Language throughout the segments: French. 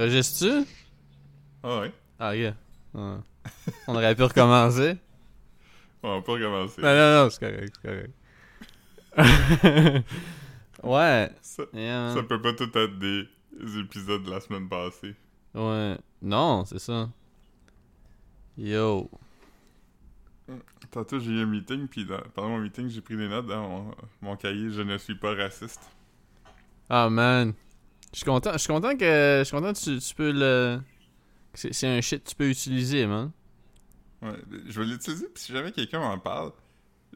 T'enregistres-tu? Ah ouais. Ah, ok. Ah. On aurait pu recommencer. Ouais, on peut recommencer. Non, non, non, c'est correct, c'est correct. ouais. Ça, yeah, peut pas tout être des épisodes de la semaine passée. Ouais. Non, c'est ça. Yo. Tantôt, j'ai eu un meeting, puis dans- pendant mon meeting, j'ai pris des notes dans mon, mon cahier « Je ne suis pas raciste Ah, man. Je suis content, je suis content que, je suis content que tu, tu peux le... C'est un shit que tu peux utiliser, man. ». Ouais, je vais l'utiliser, puis si jamais quelqu'un m'en parle,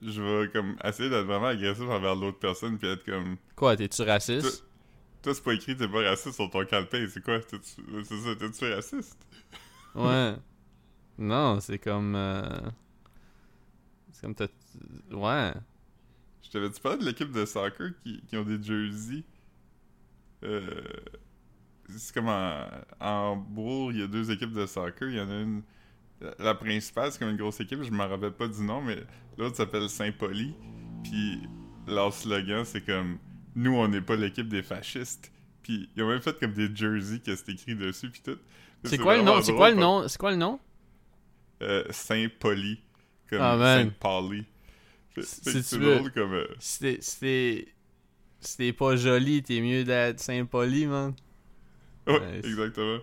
je vais comme essayer d'être vraiment agressif envers l'autre personne, puis être comme Quoi, t'es-tu raciste? « Toi, c'est pas écrit t'es pas raciste sur ton calepin, c'est quoi? C'est ça, t'es-tu raciste? Ouais. Non, c'est comme... euh, C'est comme... t'as- Ouais. Je t'avais-tu parlé de l'équipe de soccer qui, qui ont des jerseys? Euh, c'est comme en, en Bourg, il y a deux équipes de soccer. Il y en a une. la- principale, c'est comme une grosse équipe, je me rappelle pas du nom, mais l'autre s'appelle Saint-Pauli. Puis leur slogan, c'est comme Nous, on n'est pas l'équipe des fascistes. Puis ils ont même fait comme des jerseys que c'est écrit dessus, puis tout. C'est quoi le nom? C'est quoi le nom? C'est quoi le nom? Euh, Saint-Pauli. Comme Ah, tu C'est drôle comme. euh, t'es- si t'es... Pas joli, t'es mieux d'être Saint-Poli, man. Ouais, Nice. exactement.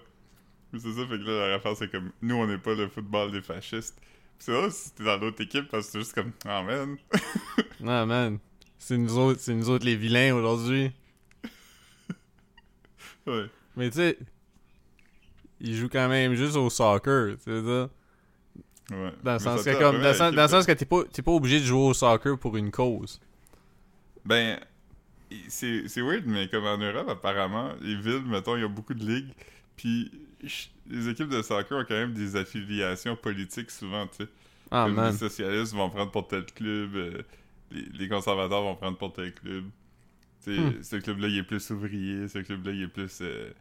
Mais c'est ça, fait que là, la affaire, c'est comme, nous, on n'est pas le football des fascistes. C'est vrai si t'es dans l'autre équipe, parce que c'est juste comme, ah man. Non, man. C'est nous autres, c'est nous autres les vilains aujourd'hui. ouais. Mais tu sais, ils jouent quand même juste au soccer, tu sais ça? Ouais. Dans le sens que comme, dans le sens, dans le sens que t'es pas, t'es pas obligé de jouer au soccer pour une cause. Ben, c'est c'est weird, mais comme en Europe, apparemment, les villes, mettons, il y a beaucoup de ligues, puis les équipes de soccer ont quand même des affiliations politiques souvent, tu sais. Ah, Comme man. les socialistes vont prendre pour tel club, euh, les, les conservateurs vont prendre pour tel club. Tu sais, Hmm. ce club-là, il est plus ouvrier, ce club-là, il est plus euh,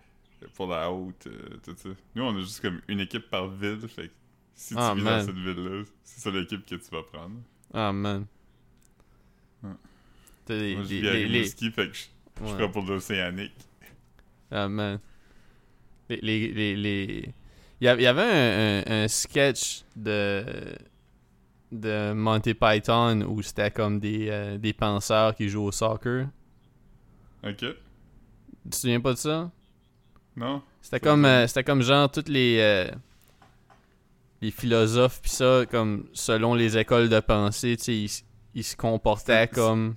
pour la haute, euh, tout ça. Nous, on a juste comme une équipe par ville, fait que si Ah, tu vis man. dans cette ville-là, c'est ça l'équipe que tu vas prendre. Ah, man. Des, Moi, je à les- les- Rimouski, fait que je, je ouais. pour l'océanique. Ah, man. Les. les, les, les- Il y a- il y avait un, un- un sketch de. de Monty Python où c'était comme des, euh, des penseurs qui jouent au soccer. Ok? Tu te souviens pas de ça? Non? C'était comme, euh, c'était comme genre toutes les. euh, les philosophes, pis ça, comme selon les écoles de pensée, tu sais, ils, ils se comportaient comme.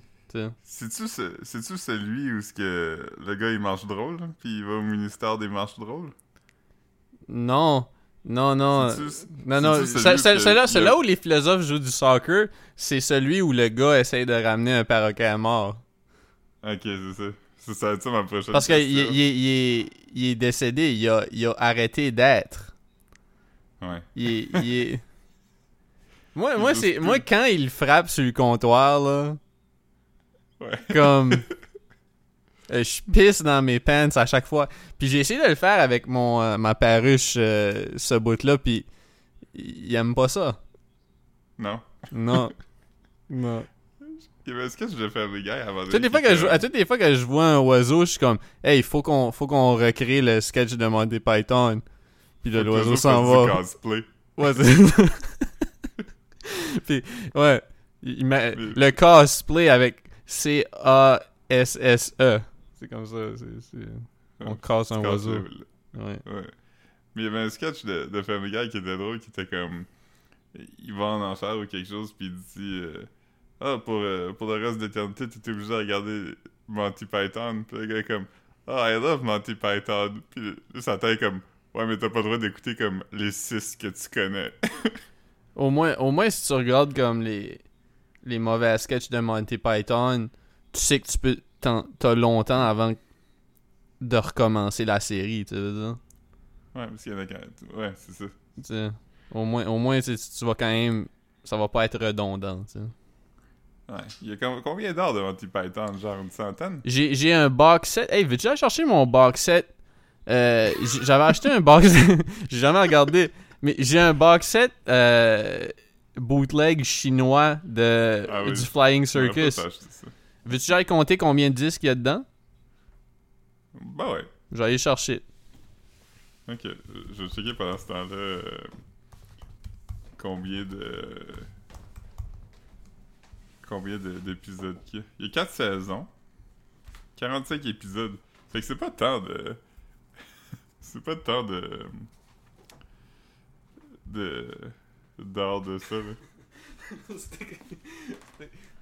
C'est-tu ce- celui où que le gars il marche drôle, là, puis il va au ministère des marches drôles? Non, non, non. Non, non, c'est-tu ce- celui ce- où celui-là celui-là les philosophes jouent du soccer, c'est celui où le gars essaye de ramener un perroquet à mort. Ok, c'est ça. C'est ça, ça ma prochaine Parce qu'il il, il- il est, il est décédé, il a, il a arrêté d'être. Ouais. Il est. Moi, moi, c'est, moi, quand il frappe sur le comptoir, là, Ouais. comme. euh, Je pisse dans mes pants à chaque fois. Puis j'ai essayé de le faire avec mon, euh, ma perruche, euh, ce bout-là, puis il aime pas ça. Non. Non. non. Est-ce que je vais faire les gars avant. Toutes les fois que je, à toutes les fois que je vois un oiseau, je suis comme, hey, faut qu'on, faut qu'on recrée le sketch de Monty Python. Puis l'oiseau s'en va. cosplay. Ouais, c'est Puis, ouais. il- Le cosplay avec C-A-S-S-E. C'est comme ça. c'est- c'est- On casse un oiseau. Ouais. Ouais. Mais il y avait un sketch de, de Family Guy qui était drôle, qui était comme. Il va en enfer ou quelque chose, puis il dit. euh, ah, pour, euh, pour le reste de l'éternité, t'es obligé de regarder Monty Python. Puis le gars est comme. Ah, I love Monty Python. Puis là, sa tête est comme. Ouais, mais t'as pas le droit d'écouter comme les six que tu connais. Au moins, au moins, si tu regardes comme les, les mauvais sketchs de Monty Python, tu sais que tu peux. T'as longtemps avant de recommencer la série, tu veux dire. ouais, parce qu'il y en a quand Ouais, c'est ça. Au moins, au moins tu, tu vas quand même. Ça va pas être redondant, tu sais. Ouais. Il y a com- combien d'heures de Monty Python Genre une centaine? J'ai un box set. Hey, veux-tu aller chercher mon box set? Euh, J'avais acheté un box J'ai jamais regardé. Mais j'ai un box set euh, bootleg chinois de, Ah oui. du Flying Circus. Veux-tu j'aille compter combien de disques il y a dedans? Bah ouais. Je vais aller chercher. Ok, je vais checker pendant ce temps-là euh, combien de. Combien de- d'épisodes qu'il y a. Il y a 4 saisons, 45 épisodes. Fait que c'est pas tant de. c'est pas tant de. de. D'heures de ça, là.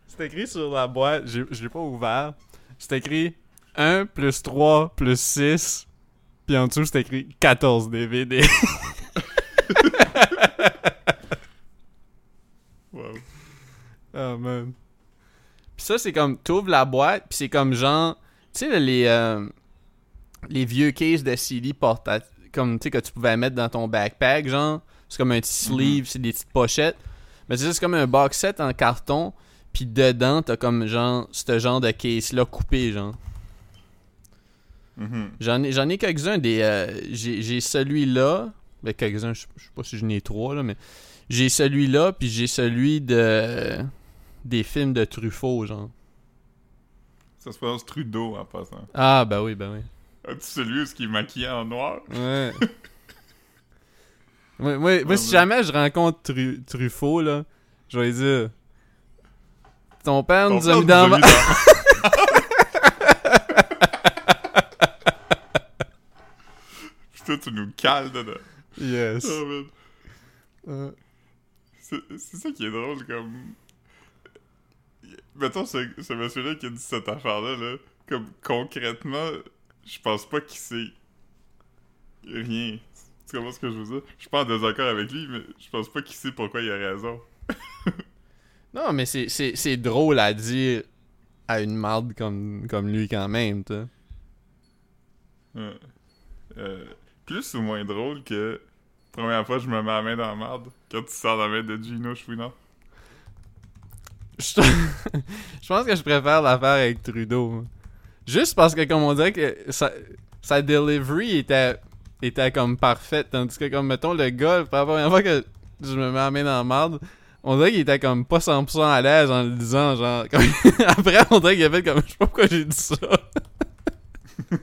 C'est écrit sur la boîte, j'ai- je l'ai pas ouvert. C'est écrit 1 plus 3 plus 6. Puis en dessous, c'est écrit 14 DVD. Wow. oh man. Puis ça, c'est comme, t'ouvres la boîte, puis c'est comme genre, tu sais, là, les, euh, les vieux cases de CD portatifs, comme, tu sais, que tu pouvais mettre dans ton backpack, genre. C'est comme un petit sleeve, c'est des petites pochettes. Mais c'est juste comme un box set en carton, puis dedans, t'as comme genre, ce genre de case-là coupé, genre. Mhm. J'en ai, quelques-uns des. euh, j'ai, celui-là. Ben, quelques-uns, je sais pas si j'en ai trois, là, mais. J'ai celui-là, puis j'ai celui de. Des films de Truffaut, genre. Ça se passe Trudeau en passant. Ah, ben oui, ben oui. As-tu celui où il est maquillé en noir? Ouais. moi, moi, moi, si jamais je rencontre Tru- Truffaut, là, je vais lui dire. Ton père Ton nous a mis dans. mis Puis toi, tu nous cales dedans. yes. Oh, c'est ça qui est drôle, comme... Mettons, ce, ce monsieur-là qui a dit cette affaire-là, là, comme concrètement, je pense pas qu'il sait rien. Tu comprends ce que je veux dire? Je suis pas en désaccord avec lui, mais je pense pas qu'il sait pourquoi il a raison. Non, mais c'est, drôle à dire à une marde comme, comme lui quand même, tu. Ouais. Euh, plus ou moins drôle que première fois je me mets la main dans la marde quand tu sors la main de Gino Chouinard. Je je pense que je préfère l'affaire avec Trudeau. Juste parce que, comme on dirait que sa, sa delivery était, était comme parfaite. Tandis que, comme, mettons, le gars, la première fois que je me mets la marde, on dirait qu'il était comme pas 100% à l'aise en le disant, genre. comme- Après, on dirait qu'il a fait comme, je sais pas pourquoi j'ai dit ça.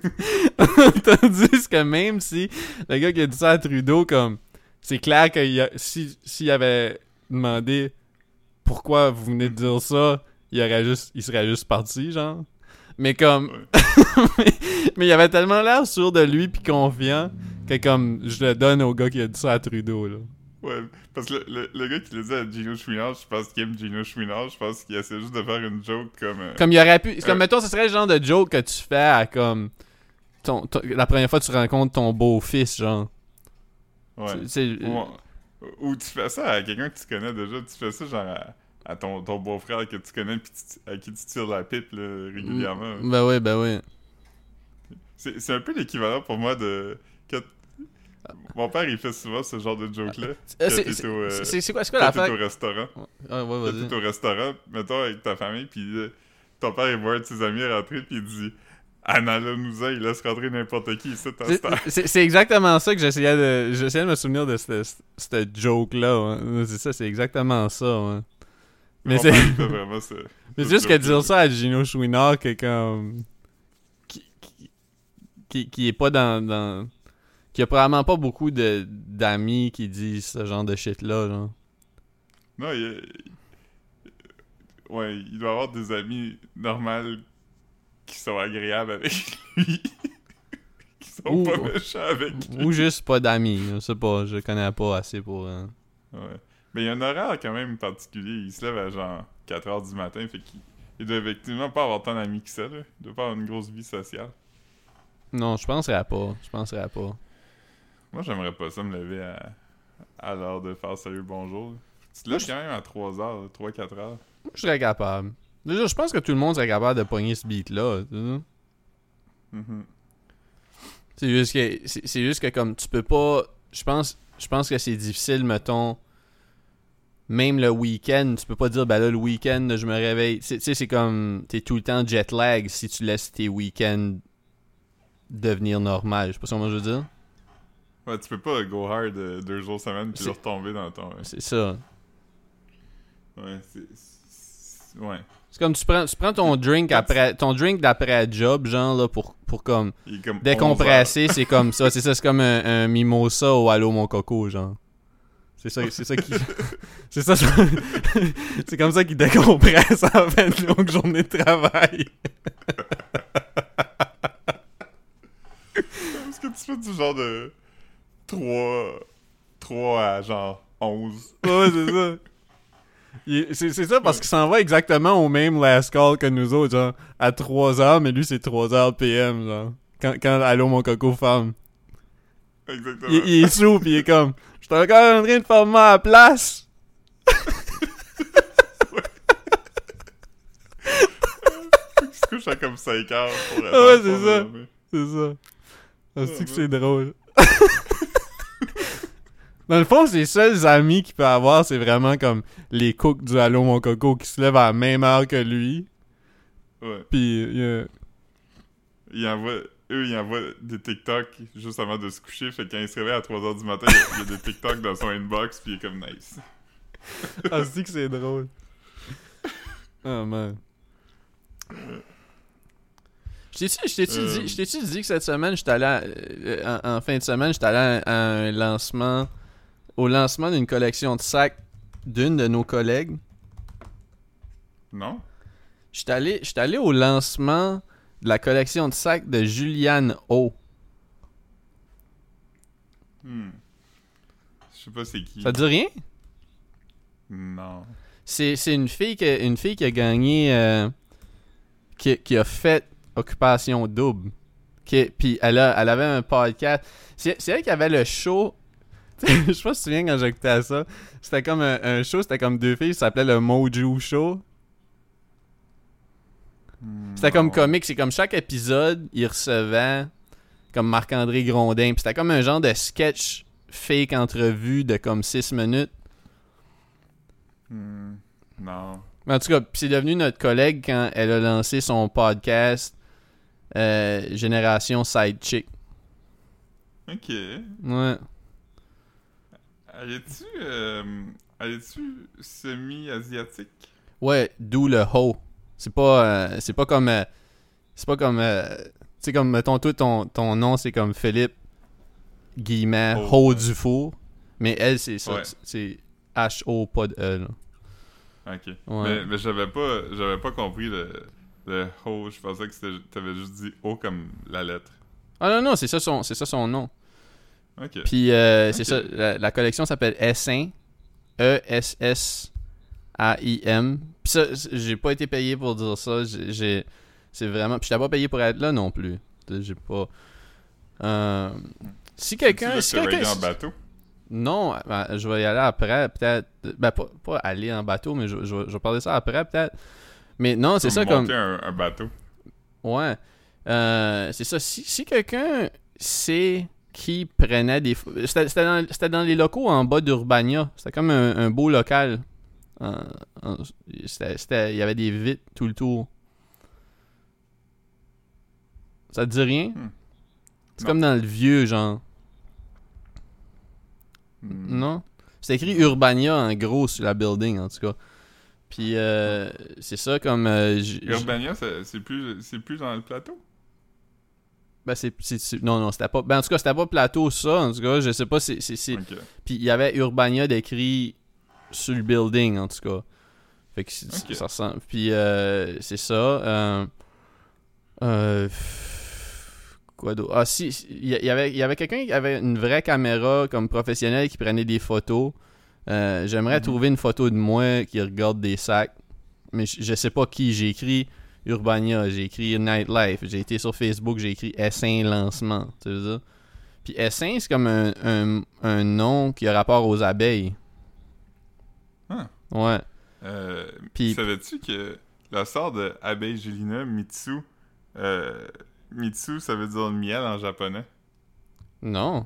Tandis que même si le gars qui a dit ça à Trudeau, comme, c'est clair que s'il avait demandé pourquoi vous venez de dire ça, il aurait juste, il serait juste parti, genre. Mais comme, mais, mais il avait tellement l'air sûr de lui puis confiant que comme, je le donne au gars qui a dit ça à Trudeau, là. Ouais, parce que le, le- le gars qui l'a dit à Gino Chouinard, je pense qu'il aime Gino Chouinard, je pense qu'il essaie juste de faire une joke comme... euh, Comme il aurait pu, comme Euh. mettons, ce serait le genre de joke que tu fais à comme, ton, ton- la première fois que tu rencontres ton beau-fils, genre. ouais. Tu- tu sais, Ou, ou tu fais ça à quelqu'un que tu connais déjà, tu fais ça genre à, à ton, ton beau-frère que tu connais pis tu- à qui tu tires la pipe là, régulièrement. Ben oui, ben oui. C'est c'est un peu l'équivalent pour moi de... Mon père, il fait souvent ce genre de joke-là. C'est- au, euh, c'est quoi, quoi Quand t'es l'affaire? au restaurant. Ah, ouais, t'es au restaurant, mettons avec ta famille, puis euh, ton père, il voit un de ses amis rentrer, puis il dit Anna Lanouza, il laisse rentrer n'importe qui ici. C'est- exactement ça que j'essayais de j'essayais de me souvenir de cette, joke-là. C'est ça, c'est exactement ça. ouais. Mais c'est mais ce juste que dire ça à Gino Chouinard que comme qui, qui, qui, qui est pas dans, dans qui a probablement pas beaucoup de d'amis qui disent ce genre de shit là genre. Non, il, il- Ouais, il doit avoir des amis normaux qui sont agréables avec lui. qui sont Ou- pas méchants avec lui. ou juste pas d'amis, je sais pas, je connais pas assez pour euh, Ouais. Mais il y a un horaire quand même particulier. Il se lève à genre 4h du matin, fait qu'il il doit effectivement pas avoir tant d'amis que ça, là. Il doit pas avoir une grosse vie sociale. Non, je penserais pas, je penserais pas. Moi, j'aimerais pas ça me lever à, à l'heure de faire salut bonjour. Tu te lèves quand même à 3h, 3-4h. Moi, je serais capable. Déjà, je pense que tout le monde serait capable de pogner ce beat-là. Mhm. C'est juste que c'est juste que comme tu peux pas je pense je pense que c'est difficile mettons même le week-end tu peux pas dire ben là le week-end je me réveille tu sais c'est comme t'es tout le temps jet lag si tu laisses tes week-ends devenir normal je sais pas comment je veux dire Ouais, tu peux pas go hard euh, deux jours semaine puis retomber dans ton. c'est ça Ouais, c'est. Ouais. C'est comme tu prends, tu prends ton drink après ton drink d'après job, genre là, pour, pour comme Il est comme 11 décompresser, c'est comme ça. C'est ça, c'est comme un, un mimosa au Allô mon coco, genre. C'est ça, c'est ça qui. c'est ça, c'est comme ça qu'il décompresse en fin de longue journée de travail. Est-ce que tu fais du genre de 3, 3 à genre 11? Ouais, c'est ça. C'est ça parce qu'il s'en va exactement au même last call que nous autres, genre, à 3h, mais lui c'est 3h PM, genre. Quand, quand Allô mon coco ferme. Exactement. Il, il est sous pis il est comme, j'étais encore en train de faire ma place. Il se couche à comme 5 heures pour ouais, c'est ça. C'est ça. Ah, que c'est drôle? Dans le fond, ses seuls amis qu'il peut avoir, c'est vraiment comme les cooks du Allô mon coco qui se lèvent à la même heure que lui. Ouais. Pis il y a- Il envoie, eux, ils envoient des TikTok juste avant de se coucher. Fait que quand il se réveille à 3h du matin, il y a- des TikTok dans son inbox, puis il est comme nice. Ah, c'est que c'est drôle. Oh man. Je t'ai-tu je t'ai-tu Euh. dit, je t'ai-tu dit que cette semaine, j'étais allé à- euh, en, en fin de semaine, j'étais allé à, à un lancement, au lancement d'une collection de sacs d'une de nos collègues. Non? J'étais allé, j'étais allé au lancement de la collection de sacs de Julianne O. Hmm. Je sais pas c'est qui. Ça te dit rien? Non. C'est, une fille qui, une fille qui a gagné, euh, qui, qui a fait Occupation Double. Qui, puis elle, a, elle avait un podcast. C'est, c'est elle qui avait le show. Je sais pas si tu te souviens quand j'écoutais à ça. C'était comme un, un show, c'était comme deux filles, ça s'appelait le Mojo Show. Hmm, C'était comme comique, c'est comme chaque épisode, il recevait comme Marc-André Grondin. Puis c'était comme un genre de sketch fake entrevue de comme 6 minutes. Hmm, Non. Mais en tout cas, c'est devenu notre collègue quand elle a lancé son podcast euh, Génération Side Chick. Ok. Ouais. Elle est-tu. Euh, semi-asiatique? Ouais, d'où le ho. C'est pas euh, c'est pas comme euh, c'est pas comme euh, tu sais comme mettons toi ton ton nom c'est comme Philippe guillemets Ho. ho du four, mais elle c'est ça, Ouais. c'est H O pas de E. là. Ok. Ouais. Mais, mais j'avais pas, j'avais pas compris le, le ho. Je pensais que t'avais juste dit O comme la lettre. Ah non non, c'est ça son c'est ça son nom. Ok. Puis euh, c'est ça la, la collection s'appelle S1 E S S A I M. Puis ça j'ai pas été payé pour dire ça, j'ai c'est vraiment puis j'étais pas payé pour être là non plus. J'ai pas euh, si quelqu'un Tu si quelqu'un en bateau? Non, ben, je vais y aller après, peut-être. Ben, pas, pas aller en bateau, mais je, je, vais- je vais parler ça après, peut-être. Mais non, c'est ça comme. monter un, un bateau. Ouais. Euh, c'est ça. Si, si quelqu'un sait qui prenait des. C'était dans, dans les locaux en bas d'Urbania. C'était comme un, un beau local. Il y avait des vitres tout le tour. Ça te dit rien? Hmm. C'est comme dans le vieux, genre. Hmm. Non? C'est écrit Urbania en gros sur la building, en tout cas. Puis, euh, c'est ça comme. euh, Urbania, c'est, plus, c'est plus dans le plateau? Ben, c'est, non, non, c'était pas. Ben, en tout cas, c'était pas plateau, ça. En tout cas, je sais pas. Ok. Puis, il y avait Urbania d'écrit sur le building, en tout cas. Fait que c'est- Ok. ça ressemble. Puis, euh, c'est ça. Euh, euh, quoi d'autre? Ah, si, si, il y, avait, y avait quelqu'un qui avait une vraie caméra comme professionnelle qui prenait des photos. Euh, J'aimerais Mhm. trouver une photo de moi qui regarde des sacs. Mais je, je sais pas qui. J'ai écrit Urbania, j'ai écrit Nightlife, j'ai été sur Facebook, j'ai écrit S1 lancement. Tu veux dire? Puis S1, c'est comme un, un, un nom qui a rapport aux abeilles. Ah. Ouais. Euh, Puis- Savais-tu que la sœur de Abeille Julina, Mitsu, euh, Mitsu, ça veut dire miel en japonais? Non.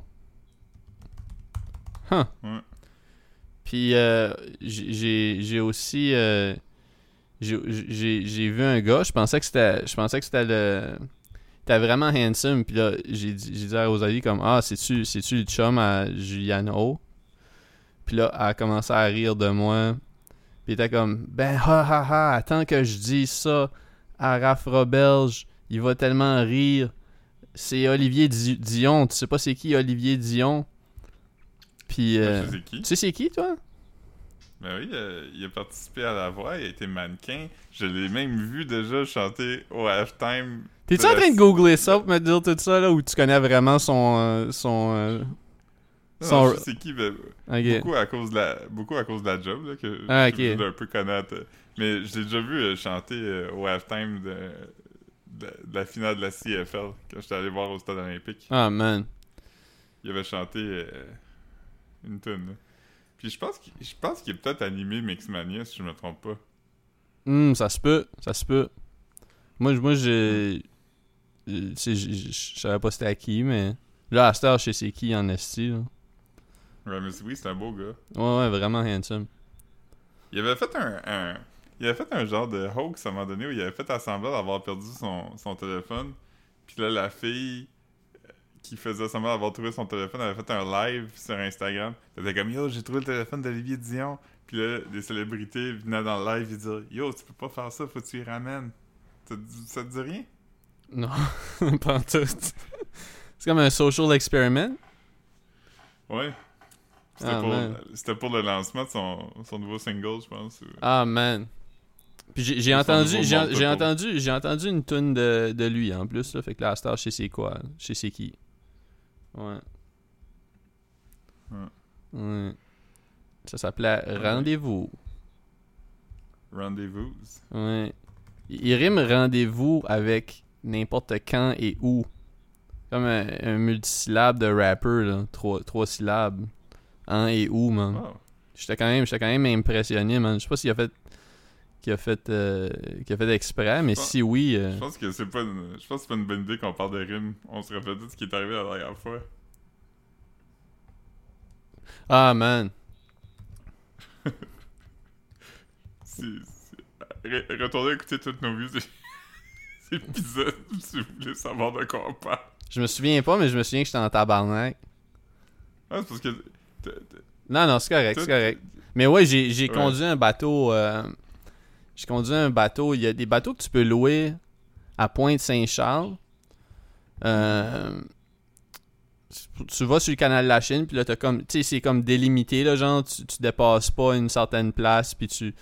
Huh. Ouais. Puis euh, j'ai- aussi j'ai- vu un gars, je pensais que c'était je pensais que c'était le était vraiment handsome puis là j'ai dit j'ai dit à Rosalie comme ah c'est-tu c'est-tu le chum à Juliane O. Puis là elle a commencé à rire de moi Puis était comme, ben ha ha ha, attends que je dise ça à Raph Roberge, il va tellement rire. C'est Olivier Di- Dion, tu sais pas c'est qui Olivier Dion? Puis, euh, tu sais c'est qui toi? Ben oui, euh, il a participé à la voix, il a été mannequin. Je l'ai même vu déjà chanter au halftime. T'es-tu en train de googler ça pour me dire tout ça là ou tu connais vraiment son. euh, son euh, son- non, je sais qui, mais beaucoup, à cause de la, beaucoup à cause de la job là, que Ah, je suis ok. obligé d'un peu connaître. Mais je l'ai déjà vu euh, chanter au halftime de, de, de la finale de la CFL quand j'étais allé voir au stade olympique. Ah man. Il avait chanté une tune. là. Puis je pense qu'il je pense qu'il est peut-être animé Mixmania si je me trompe pas. Hum, ça se peut, ça se peut. Moi, moi j'ai. Je savais pas c'était à qui, mais. Là, à cette heure, je sais c'est qui en esti, là. Ouais, mais oui, c'est un beau gars. Ouais, ouais, vraiment handsome. Il avait fait un, un- il avait fait un genre de hoax à un moment donné où il avait fait à semblant d'avoir perdu son, son téléphone. Puis là, la fille qui faisait semblant d'avoir trouvé son téléphone avait fait un live sur Instagram. Était comme Yo, j'ai trouvé le téléphone d'Olivier Dion. Puis là, des célébrités venaient dans le live et disaient Yo, tu peux pas faire ça, faut que tu y ramènes. Ça, te dit- ça te dit rien? Non, pas en tout. C'est comme un social experiment. Ouais. C'était Ah, pour, le lancement de son, son nouveau single, je pense. Ah man. Puis j'ai entendu, j'ai entendu, j'ai entendu une tune de, de lui en plus là, fait que là à cette heure, je sais c'est quoi, je sais c'est qui. Ouais. Ouais. Ouais. Ça s'appelait Rendez-vous. Rendezvous. Ouais. Il rime rendez-vous avec n'importe quand et où. Comme un, un multisyllabe de rapper, là. Trois, trois syllabes. En et où, man. J'étais quand même, j'étais quand même impressionné, man. Je sais pas s'il a fait, qu'il a fait, euh, qu'il a fait exprès, mais pense- si oui, euh, Je pense que c'est pas une... je pense que c'est pas une bonne idée qu'on parle de rime. On se rappelle tout ce qui est arrivé la dernière fois. ah man, Si, si- Re- Retournez écouter toutes nos vues ces épisodes si vous voulez savoir de quoi on parle. je me souviens pas, mais je me souviens que j'étais en tabarnak. Ah, c'est parce que Non, non, c'est correct, c'est correct. Mais ouais, j'ai j'ai Ouais. conduit un bateau. euh, j'ai conduit un bateau. Il y a des bateaux que tu peux louer à Pointe-Saint-Charles. Euh, tu- vas sur le canal de la Chine, puis là, t'as comme. Tu sais, c'est comme délimité, là, genre, tu, dépasses pas une certaine place, puis tu.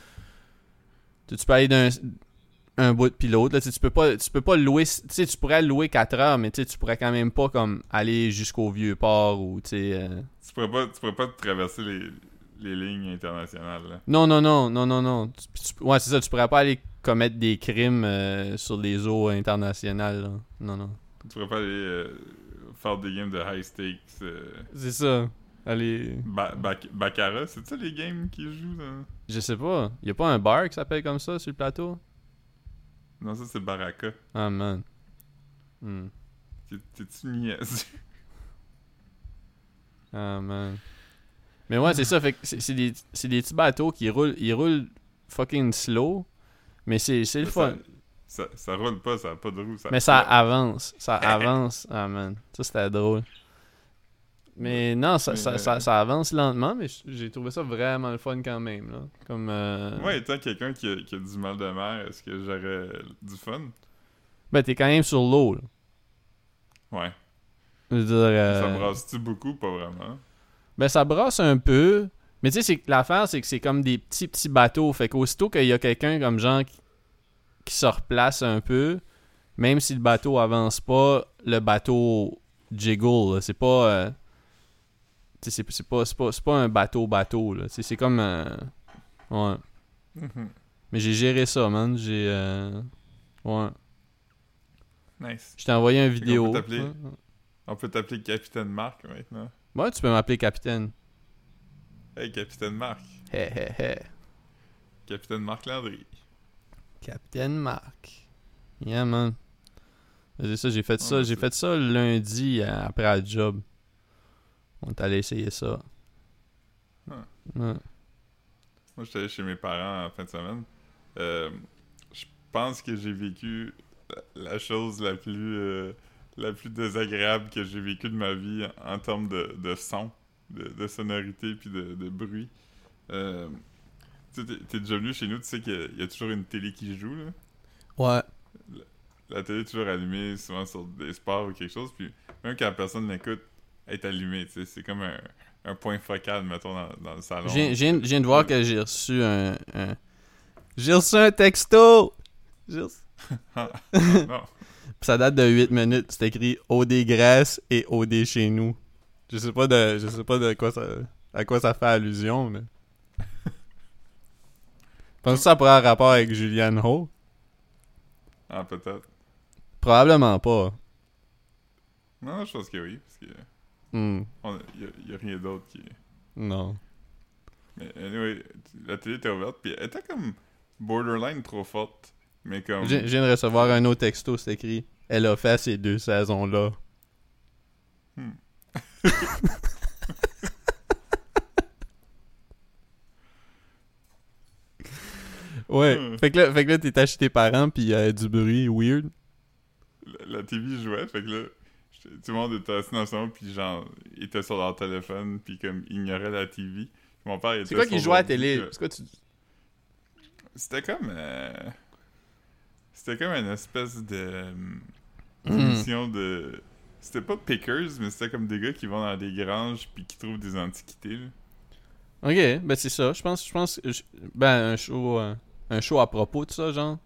Tu, tu peux aller d'un un bout puis l'autre. Tu peux pas tu peux pas louer. Tu sais, tu pourrais louer 4 heures, mais tu pourrais quand même pas comme aller jusqu'au vieux port ou tu sais. euh, tu pourrais pas, tu pourrais pas traverser les, les lignes internationales. Là. Non, non, non, non, non, non. Tu- tu- ouais, c'est ça, tu pourrais pas aller commettre des crimes euh, sur les eaux internationales. là. Non, non. Tu pourrais pas aller euh, faire des games de high stakes. euh, C'est ça. Allez. ba- bac- Baccarat, c'est ça les games qu'ils jouent dans... Je sais pas. Y a pas un bar qui s'appelle comme ça sur le plateau? Non, ça c'est Baraka. Ah, man. Hmm. T'es- T'es-tu niaiseux? Ah, man. Mais ouais, c'est ça. Fait que c'est des, c'est des petits bateaux qui roulent, ils roulent fucking slow. Mais c'est c'est le fun. Ça, ça, ça roule pas, ça a pas de roue. Ça Mais ça avance. Ça avance. Ah, man. Ça, c'était drôle. Mais non, ça, ça, ça, ça avance lentement, mais j'ai trouvé ça vraiment le fun quand même. Là. Comme. euh, Moi, étant quelqu'un qui a, qui a du mal de mer, est-ce que j'aurais du fun? Ben, t'es quand même sur l'eau. Ouais. Je veux dire. euh, Ça brasse-tu beaucoup? Pas vraiment. Ben, ça brasse un peu. Mais tu sais, c'est que l'affaire, c'est que c'est comme des petits, petits bateaux. Fait qu'aussitôt qu'il y a quelqu'un comme genre qui, qui se replace un peu, même si le bateau avance pas, le bateau jiggle. là. C'est pas. euh, c'est pas, c'est pas, pas un bateau-bateau. C'est comme. euh, ouais. Mhm. Mais j'ai géré ça, man. J'ai. euh, Ouais. Nice. Je t'ai envoyé une vidéo. On peut t'appeler Capitaine Marc maintenant. Ouais, tu peux m'appeler capitaine. Hey, Capitaine Marc. Hé hé hé. Capitaine Marc Landry. Capitaine Marc. Yeah, man. C'est ça, j'ai fait ça. Ouais, j'ai fait ça lundi euh, après la job. On est allé essayer ça. Ah. Ouais. Moi, j'étais chez mes parents en fin de semaine. Euh, je pense que j'ai vécu la- la chose la plus, euh, la plus désagréable que j'ai vécue de ma vie en, en termes de, de son, de, de sonorité puis de, de bruit. Euh, Tu t'es- déjà venu chez nous, tu sais qu'il y a- il y a toujours une télé qui joue, là? Ouais. La télé est toujours allumée, souvent sur des sports ou quelque chose, puis même quand personne l'écoute, elle est allumée, tu sais. C'est comme un, un point focal, mettons, dans, dans le salon. Je viens- je de voir que j'ai reçu un. un- J'ai reçu un texto! J'ai reçu- non. Ça date de 8 minutes. C'est écrit OD Grèce et OD chez nous. Je sais pas de. Je sais pas de quoi ça. à quoi ça fait allusion, mais. Pense que ça pourrait avoir rapport avec Julianne Ho? Ah, peut-être. Probablement pas. Non, je pense que oui, parce que Hmm, il y, a- il y a rien d'autre qui... non. Mais anyway, la télé était ouverte, puis elle était comme borderline trop forte, mais comme... Je je viens de recevoir un autre texto, c'est écrit Elle a fait ces deux saisons-là. Hmm. ouais. Hmm. Fait que là, fait que là t'es chez tes parents, puis il y a du bruit weird. La, la TV jouait, fait que là, tout le monde était assis dans salon, puis genre, ils étaient sur leur téléphone, puis comme, ignoraient la TV. Mon père était C'est quoi qui jouait à la télé? puis, C'est quoi tu. C'était comme... euh, C'était comme une espèce de... euh, Hmm. émission de... C'était pas pickers, mais c'était comme des gars qui vont dans des granges puis qui trouvent des antiquités, là. Ok, ben c'est ça. Je pense, je pense, je- ben un show, euh, un show à propos de ça, genre.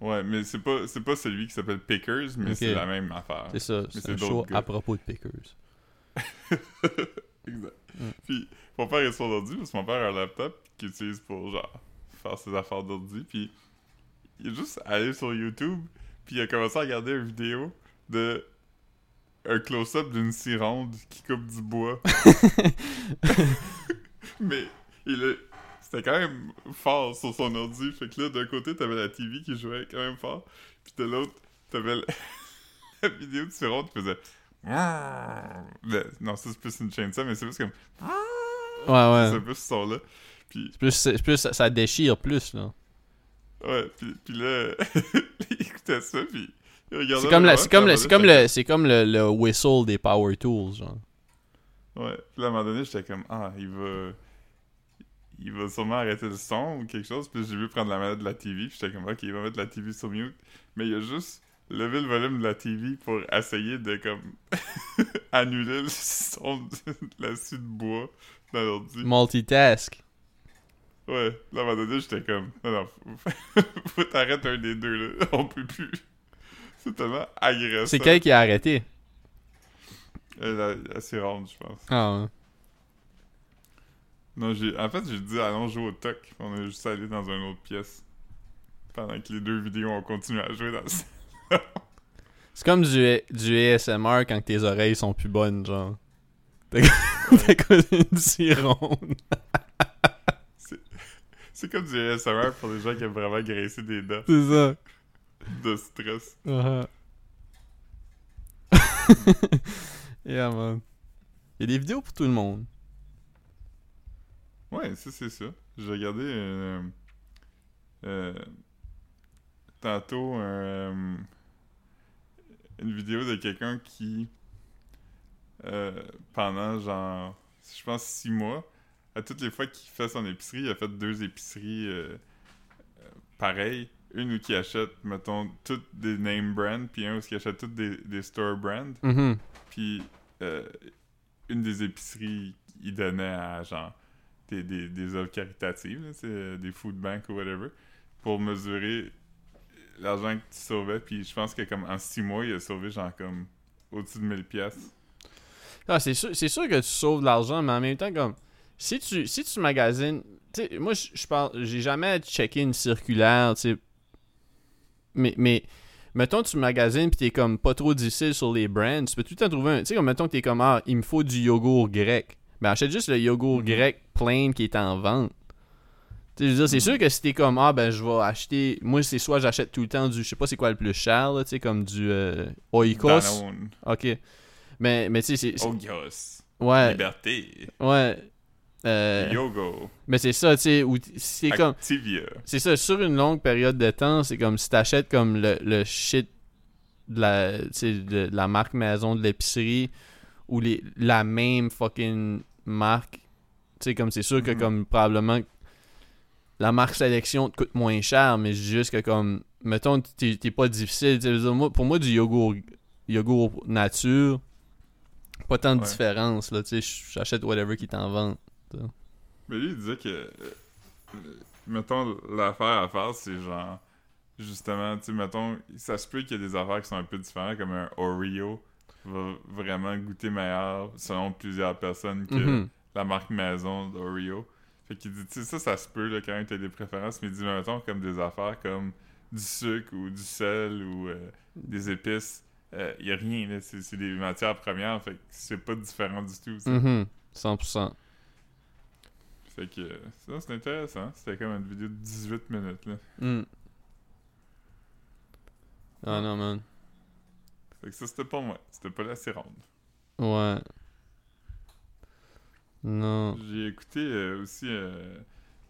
Ouais, mais c'est pas, c'est pas celui qui s'appelle Pickers, mais c'est la même affaire. C'est ça. c'est C'est un show gars. à propos de Pickers. Exact. Mm. Puis mon père est sur l'ordi parce que mon père a un laptop qu'il utilise pour genre faire ses affaires d'ordi. Puis il est juste allé sur YouTube, puis il a commencé à regarder une vidéo de un close-up d'une scie ronde qui coupe du bois. Mais il a- c'était quand même fort sur son ordi. Fait que là, d'un côté, t'avais la TV qui jouait quand même fort. Puis de l'autre, t'avais la... la vidéo de scie ronde qui faisait. Mais, non, ça c'est plus une chaîne ça, mais c'est plus comme. Ouais, C'est ouais. un peu ce son-là. Puis, C'est plus, c'est plus, ça déchire plus, là. Ouais, puis, puis là, il écoutait ça, puis il regardait. C'est comme, la, le c'est comme, le, c'est comme, le, c'est comme le, le whistle des power tools, genre. Ouais, puis là, à un moment donné, j'étais comme, ah, il va. Il va sûrement arrêter le son ou quelque chose, puis j'ai vu prendre la manette de la TV, puis j'étais comme, ok, il va mettre la TV sur mute. Mais il a juste levé le volume de la TV pour essayer de, comme, annuler le son de la scie de bois dans l'ordi. Multitask. Ouais, là, à un moment donné, j'étais comme, non, non, faut, faut t'arrêter un des deux, là. On peut plus. C'est tellement agressant. C'est quel qui a arrêté? Euh, la- assez ronde, je pense. Ah, ouais. Non, j'ai, en fait, j'ai dit, allons jouer au toc. On est juste allé dans une autre pièce. Pendant que les deux vidéos ont continué à jouer dans le C'est comme du, du ASMR quand tes oreilles sont plus bonnes, genre. T'as t'as comme une scie ronde. C'est comme du ASMR pour les gens qui aiment vraiment graisser des dents C'est ça. de stress. Uh-huh. yeah, man. Il y a des vidéos pour tout le monde. Ouais, ça, c'est ça. J'ai regardé euh, euh, tantôt euh, une vidéo de quelqu'un qui, euh, pendant genre, je pense six mois, à toutes les fois qu'il fait son épicerie, il a fait deux épiceries euh, euh, pareilles. Une où il achète, mettons, toutes des name brands, puis un où il achète toutes des, des store brands. Mhm. Puis euh, une des épiceries, il donnait à genre des, des, des œuvres caritatives, là, des food banks ou whatever, pour mesurer l'argent que tu sauvais. Puis je pense que comme en six mois, il a sauvé genre comme au-dessus de 1000 pièces. Ah, c'est sûr, c'est sûr que tu sauves de l'argent, mais en même temps, comme, si tu, si tu magasines, moi, je parle, j'ai jamais checké une circulaire, tu sais, mais, mais, mettons, tu magasines pis t'es comme pas trop difficile sur les brands, tu peux tout le temps trouver un, tu sais, comme, mettons que t'es comme, ah, il me faut du yogourt grec, ben, achète juste le yogourt Mhm. grec plain qui est en vente. Tu sais, je veux dire, c'est sûr que si t'es comme, ah, ben, je vais acheter, moi, c'est soit j'achète tout le temps du, je sais pas c'est quoi le plus cher, là, tu sais, comme du euh, Oikos. Danone. Ok. Mais, mais tu sais, c'est-. Ogios. Ouais, Liberté. ouais. Euh, Yogo. mais c'est ça, tu sais, c'est comme. C'est ça, sur une longue période de temps, c'est comme si t'achètes comme le, le shit de la, tu sais, de, de la marque maison de l'épicerie ou les, la même fucking marque. Tu sais, comme c'est sûr que Mhm. comme probablement la marque sélection te coûte moins cher, mais juste que comme, mettons, t'es pas difficile. dire, moi, pour moi, du yogourt, yogourt nature, pas tant de Ouais. différence, là, tu sais, j'achète whatever qui t'en vend. Mais lui, il disait que. euh, euh, mettons, l'affaire à faire, c'est genre. Justement, tu sais, mettons, ça se peut qu'il y ait des affaires qui sont un peu différentes, comme un Oreo va vraiment goûter meilleur selon plusieurs personnes que Mhm. la marque maison d'Oreo. Fait qu'il dit, tu sais, ça, ça se peut, là, quand même, t'as des préférences, mais il dit, mettons, comme des affaires comme du sucre ou du sel ou euh, des épices. Il y a rien, là. C'est c'est des matières premières, fait que c'est pas différent du tout. tu sais. Mhm. 100%. Fait que euh, ça, c'est intéressant. C'était comme une vidéo de 18 minutes, là. Mm. Ah non, man. Fait que ça, c'était pas moi. C'était pas la ronde. Ouais. Non. J'ai écouté euh, aussi euh,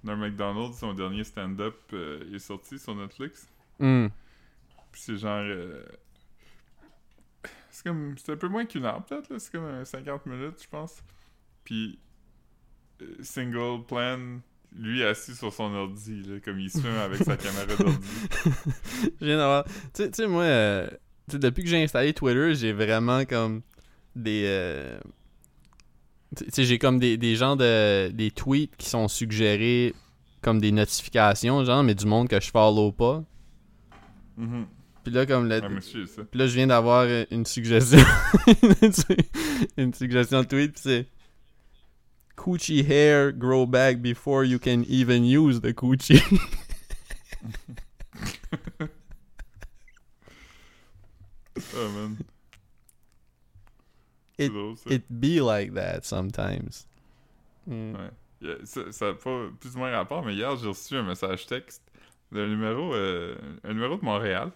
Norm MacDonald, son dernier stand-up, euh, il est sorti sur Netflix. Mm. Puis c'est genre. c'est comme. C'est un peu moins qu'une heure, peut-être, là. C'est comme euh, 50 minutes, je pense. Puis. Single plan. Lui assis sur son ordi, là, comme il se filme avec sa caméra d'ordi. Je viens d'avoir. Tu sais- moi, euh, depuis que j'ai installé Twitter, j'ai vraiment comme des. euh, Tu sais, j'ai comme des, des genres de. des tweets qui sont suggérés comme des notifications, genre, mais du monde que je follow pas. Mhm. Puis là, comme le. Monsieur, ça. Puis là, je viens d'avoir une suggestion. une suggestion de tweet, puis c'est. Coochie hair grow back before you can even use the coochie. Oh, man. It-. It be like that sometimes. Mm. Ouais. Yeah, ça, ça a pas plus ou moins rapport, mais hier, j'ai reçu un message texte d'un numéro, euh, un numéro de Montréal.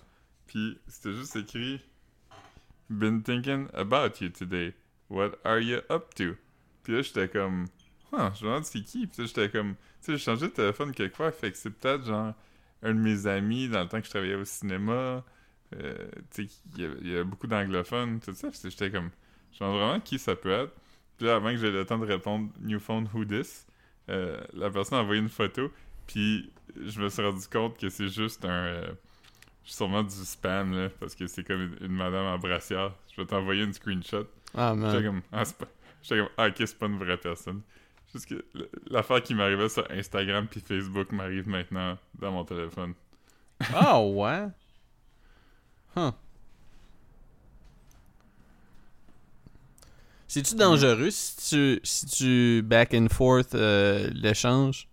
Puis c'était juste écrit Been thinking about you today. What are you up to? Puis là, j'étais comme, je me demande c'est qui? Puis là, j'étais comme, tu sais, j'ai changé de téléphone quelquefois, fait que c'est peut-être genre un de mes amis dans le temps que je travaillais au cinéma. Euh, tu sais, il y, a- il y a beaucoup d'anglophones, tout ça. Puis j'étais comme, je me demande vraiment qui ça peut être. Puis là, avant que j'aie le temps de répondre New phone who this, euh, la personne a envoyé une photo, puis je me suis rendu compte que c'est juste un. euh, sûrement du spam, là, parce que c'est comme une, une madame en brassière. Je vais t'envoyer une screenshot. Ah, J'étais man. comme, ah, c'est pas. J'étais comme, ah, ok, c'est pas une vraie personne. Juste que l'affaire qui m'arrivait sur Instagram puis Facebook m'arrive maintenant dans mon téléphone. Ah, ouais? Huh. C'est-tu dangereux si tu, si tu back and forth euh, l'échange?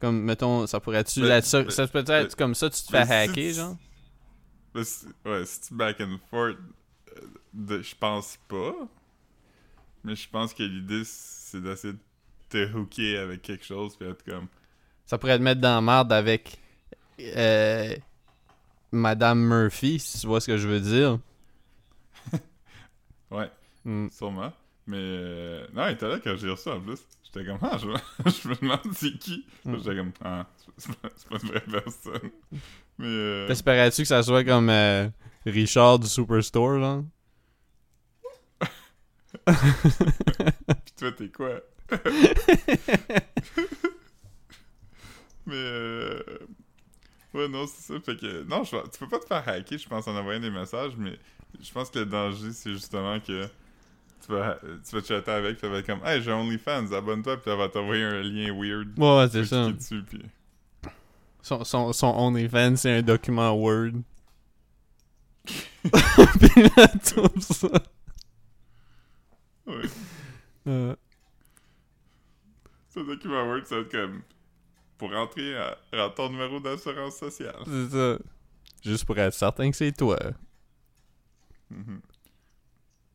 Comme, mettons, ça pourrait-tu... Ben, la- ça, ben, ça peut être ben, comme ça, tu te ben, fais hacker, genre? Si- ouais, si tu back and forth, euh, de- je pense pas. Mais je pense que l'idée, c'est d'essayer de te hooker avec quelque chose puis être comme. Ça pourrait te mettre dans la merde avec euh, Madame Murphy, si tu vois ce que je veux dire. Ouais, Hmm. sûrement. Mais euh, non, il était là quand j'ai reçu en plus. J'étais comme, ah, je, je me demande c'est qui. Mm. J'étais comme, ah, c'est pas, c'est pas une vraie personne. Mais. Euh, T'espérais-tu que ça soit comme euh, Richard du Superstore, genre? Pis toi, t'es quoi? Mais euh... Ouais, non, c'est ça. Fait que... Non, je... tu peux pas te faire hacker, je pense, en envoyant des messages, mais je pense que le danger, c'est justement que tu vas, tu vas chatter avec, puis elle va être comme « Hey, j'ai OnlyFans, abonne-toi » puis elle va t'envoyer un lien weird. Ouais, Tu c'est ça. dessus, puis... Son, son, son OnlyFans, c'est un document Word. Puis là, tout ça. Ouais. Euh, Ce document Word, ça va être comme... Pour rentrer à... à ton numéro d'assurance sociale. c'est ça. Juste pour être certain que c'est toi. Mhm.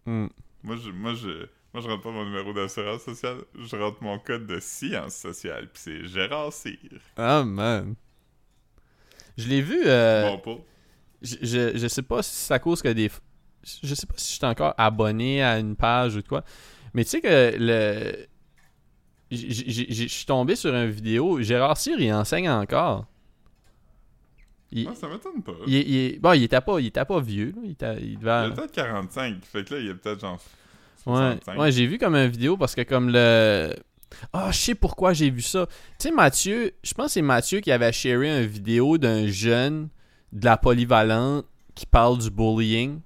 Hmm. Moi, je, moi, je, moi, je rentre pas mon numéro d'assurance sociale, je rentre mon code de science sociale, puis c'est Gérard Cyr. Ah, man. Je l'ai vu. Euh, Bon, je, je, je sais pas si c'est à cause que des. Je sais pas si je suis encore abonné à une page ou de quoi. Mais tu sais que le. Je suis tombé sur une vidéo. Gérard Cyr, il enseigne encore. Il, Ah, ça m'étonne pas. il, est- il est- bon, il était pas, il était pas vieux. Là. Il, était- il a peut-être 45, fait que là, il a peut-être genre Ouais, 65. ouais j'ai vu comme une vidéo parce que comme le Ah, je sais pourquoi j'ai vu ça. Tu sais, Mathieu, je pense que c'est Mathieu qui avait sharé une vidéo d'un jeune de la polyvalente qui parle du bullying.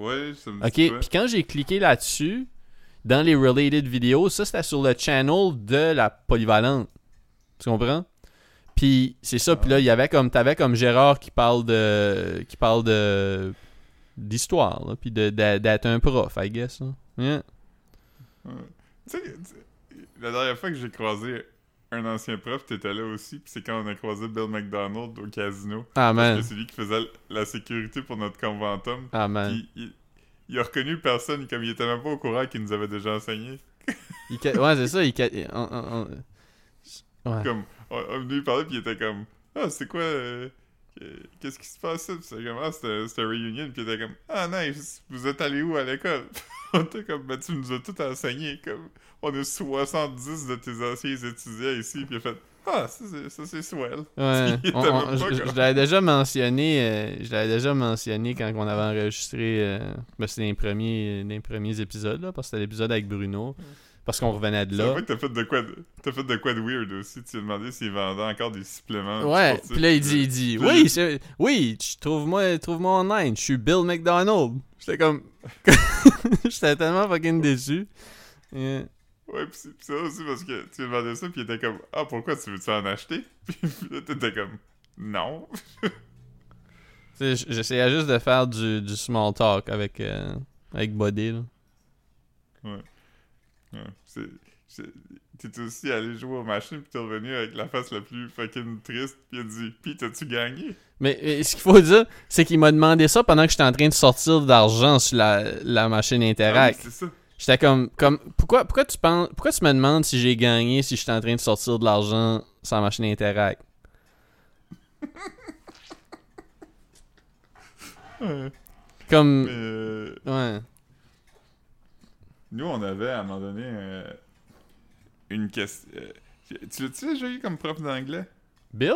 Ouais, ça me Ok, dit quoi? puis quand j'ai cliqué là-dessus, dans les related vidéos, ça c'était sur le channel de la polyvalente. Tu comprends? Puis c'est ça, puis là, il y avait comme, t'avais comme Gérard qui parle de, qui parle de, d'histoire, là, puis de, de- d'être un prof, I guess. Yeah. Ouais. Tu sais, la dernière fois que j'ai croisé un ancien prof, t'étais là aussi, puis c'est quand on a croisé Bill McDonald au casino. Ah Parce que c'est lui qui faisait la sécurité pour notre conventum. ah man. Puis il, il a reconnu personne, comme il était même pas au courant qu'il nous avait déjà enseigné. Il ca- ouais, c'est ça, il ca- on- on- Ouais. Comme, on, lui parler, puis il était comme, ah, c'est quoi, euh, qu'est-ce qui se passe? Puis c'était comme, ah, c'était reunion, puis il était comme, ah, nice, vous êtes allé où à l'école? comme, ben, tu nous as tout enseigné, comme, on a 70 de tes anciens étudiants ici, puis il a fait, ah, ça c'est- ça, c'est swell. Ouais, Il était on- on- même pas je, l'avais déjà mentionné, euh, je l'avais déjà mentionné quand on avait enregistré, euh, ben, c'était dans les premiers, les premiers épisodes, là, parce que c'était l'épisode avec Bruno, parce qu'on revenait de C'est là. que t'as fait de quoi de, t'as fait de quoi de weird aussi. Tu lui as demandé s'il vendait encore des suppléments. Ouais, puis là il dit, il dit, oui, c'est- oui, trouve-moi, trouve-moi online, je suis Bill McDonald. J'étais comme, j'étais tellement fucking déçu. Yeah. Ouais, pis c'est c'est aussi parce que tu lui demandé ça, puis il était comme Ah, pourquoi tu veux-tu en acheter? Puis là, t'étais comme Non. Tu sais, j- J'essayais juste de faire du, du small talk avec, euh, avec Buddy, là. Ouais, T'es aussi allé jouer aux machines, puis t'es revenu avec la face la plus fucking triste, puis il a dit Pis t'as-tu gagné? Mais, mais ce qu'il faut dire, c'est qu'il m'a demandé ça pendant que j'étais en train de sortir de l'argent sur la, la machine Ah Interact. c'est ça. J'étais comme, comme pourquoi, pourquoi tu penses, pourquoi tu me demandes si j'ai gagné si j'étais en train de sortir de l'argent sur la machine Interact? Ouais. Comme, euh, ouais. Nous, on avait à un moment donné euh, une question. euh, tu l'as-tu déjà eu comme prof d'anglais? Bill?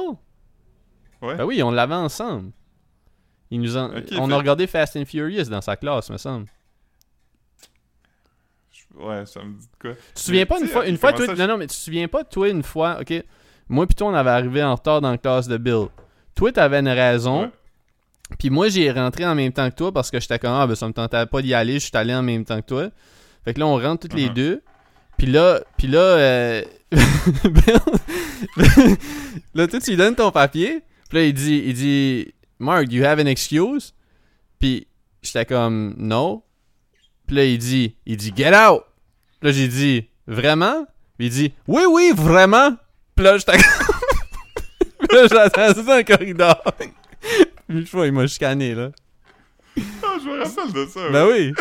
Ouais. Ben oui, on l'avait ensemble. Il nous en- on fait- a regardé Fast and Furious dans sa classe, me semble. Ouais, ça me dit de quoi. Tu te souviens Mais, pas une fois, une fois, toi, non, non, mais tu te souviens pas, toi, une fois, ok, moi pis toi, on avait arrivé en retard dans la classe de Bill. Toi, t'avais une raison, puis moi, j'ai rentré en même temps que toi parce que j'étais comme, ah, ben ça me tentait pas d'y aller, je suis allé en même temps que toi. Fait que là, on rentre toutes les Mhm. deux, puis là, puis là, euh, là, tu lui donnes ton papier, puis là, il dit, il dit, Mark, do you have an excuse? Puis j'étais comme, no. Puis là, il dit, il dit, get out! Puis là, j'ai dit, vraiment? Puis il dit, oui, oui, vraiment! Puis là, j'étais Puis là, j'attendais ça dans le corridor. Puis une fois, il m'a chicané, là. Ah, je me rappelle de ça. Ben oui!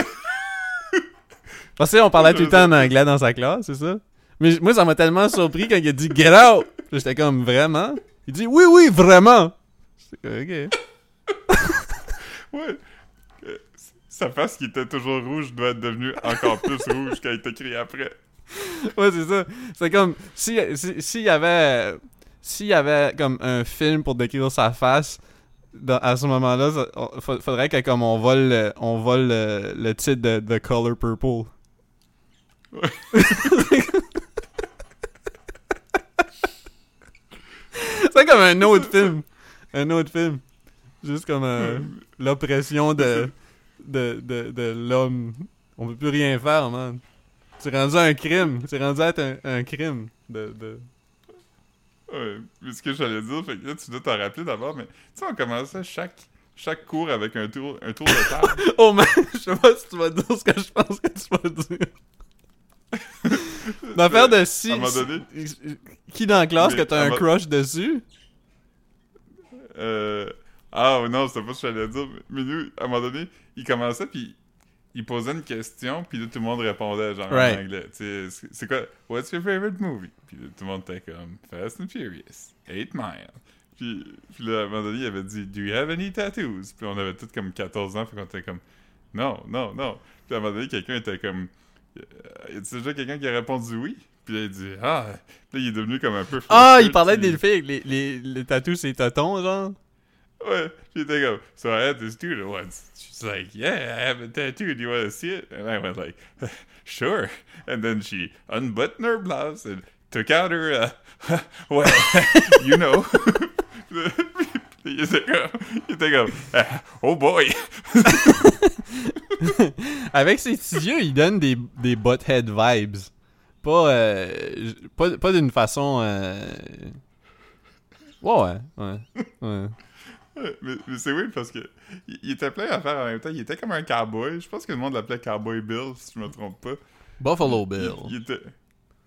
Parce que on parlait tout le temps en anglais dans sa classe, c'est ça? Mais moi, ça m'a tellement surpris quand il a dit « Get out! » J'étais comme « Vraiment? » Il dit « Oui, oui, vraiment! » J'étais comme, Ok. Ouais. Euh, Sa face qui était toujours rouge doit être devenue encore plus rouge quand il t'a crié après. Ouais, c'est ça. C'est comme si si- s'il y avait s'il y avait comme un film pour décrire sa face dans- à ce moment-là, faudrait que comme on vole le, on vole le, le titre de The Color Purple. Ouais. c'est comme un autre film. Un autre film. Juste comme euh, l'oppression de de, de, de l'homme. On peut plus rien faire, man. C'est rendu un crime. C'est rendu à être un, un crime de- de... Ouais, mais ce que j'allais dire, fait que là, tu dois t'en rappeler d'abord, mais tu sais, on commençait chaque, chaque cours avec un tour, un tour de table. Oh man, je sais pas si tu vas dire ce que je pense que tu vas dire. L'affaire de si, À un moment donné- si- Qui dans la classe Mais que t'as un crush dessus? Euh... Ah ouais, non, c'était pas ce que j'allais dire. Mais nous, à un moment donné, il commençait, puis il posait une question, puis là, tout le monde répondait, genre Right. en anglais. Tu sais, c'est- quoi What's your favorite movie? Puis là, tout le monde était comme Fast and Furious, 8 Mile. Puis, puis là, à un moment donné, il avait dit Do you have any tattoos? Puis on avait tous comme 14 ans, fait qu'on était comme Non, non, non. Puis à un moment donné, quelqu'un était comme Y a déjà quelqu'un qui a répondu oui? Puis là, il dit Ah Puis là, il est devenu comme un peu. Ah, flustered, il parlait des filles avec les, les, les tatous et totons, genre. Ouais, puis était comme, so I had this dude once. She's like, yeah, I have a tattoo. Do you want to see it? And I went like, sure. And then she unbuttoned her blouse and took out her, uh, well, you know. il était comme, il était comme, ah, oh boy. Avec ses petits yeux, il donne des, des butthead vibes. Pas, euh, pas, pas d'une façon... Euh... Ouais, ouais, ouais. mais, mais c'est weird parce que il, il était plein à faire en même temps. Il était comme un cowboy. Je pense que le monde l'appelait Cowboy Bill, si je me trompe pas. Buffalo Bill. Il, il était.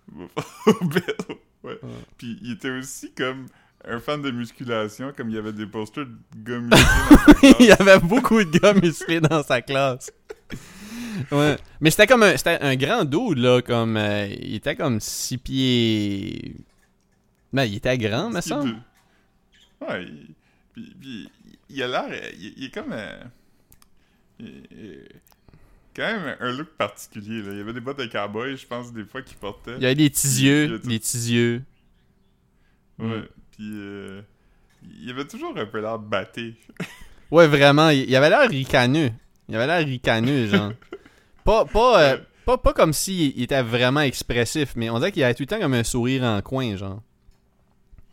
Buffalo Bill, ouais. Puis il était aussi comme un fan de musculation, comme il y avait des posters de gars musclés. il y avait beaucoup de gars musclés dans sa classe. Ouais. Mais c'était comme un, c'était un grand dude, là, comme... euh, il était comme six pieds... Ben, il était grand, me semble. Ouais, il, puis, puis, il a l'air... Il, il est comme... euh, il- il- quand même un look particulier, là. Il y avait des bottes de cowboy, je pense, des fois, qu'il portait. Il avait des petits yeux, des petits yeux. Ouais, puis... euh, il avait toujours un peu l'air batté. Ouais, vraiment, il, avait l'air ricaneux. Il avait l'air ricaneux, genre. pas, pas, euh, pas, pas comme s'il était vraiment expressif, mais on dirait qu'il avait tout le temps comme un sourire en coin, genre.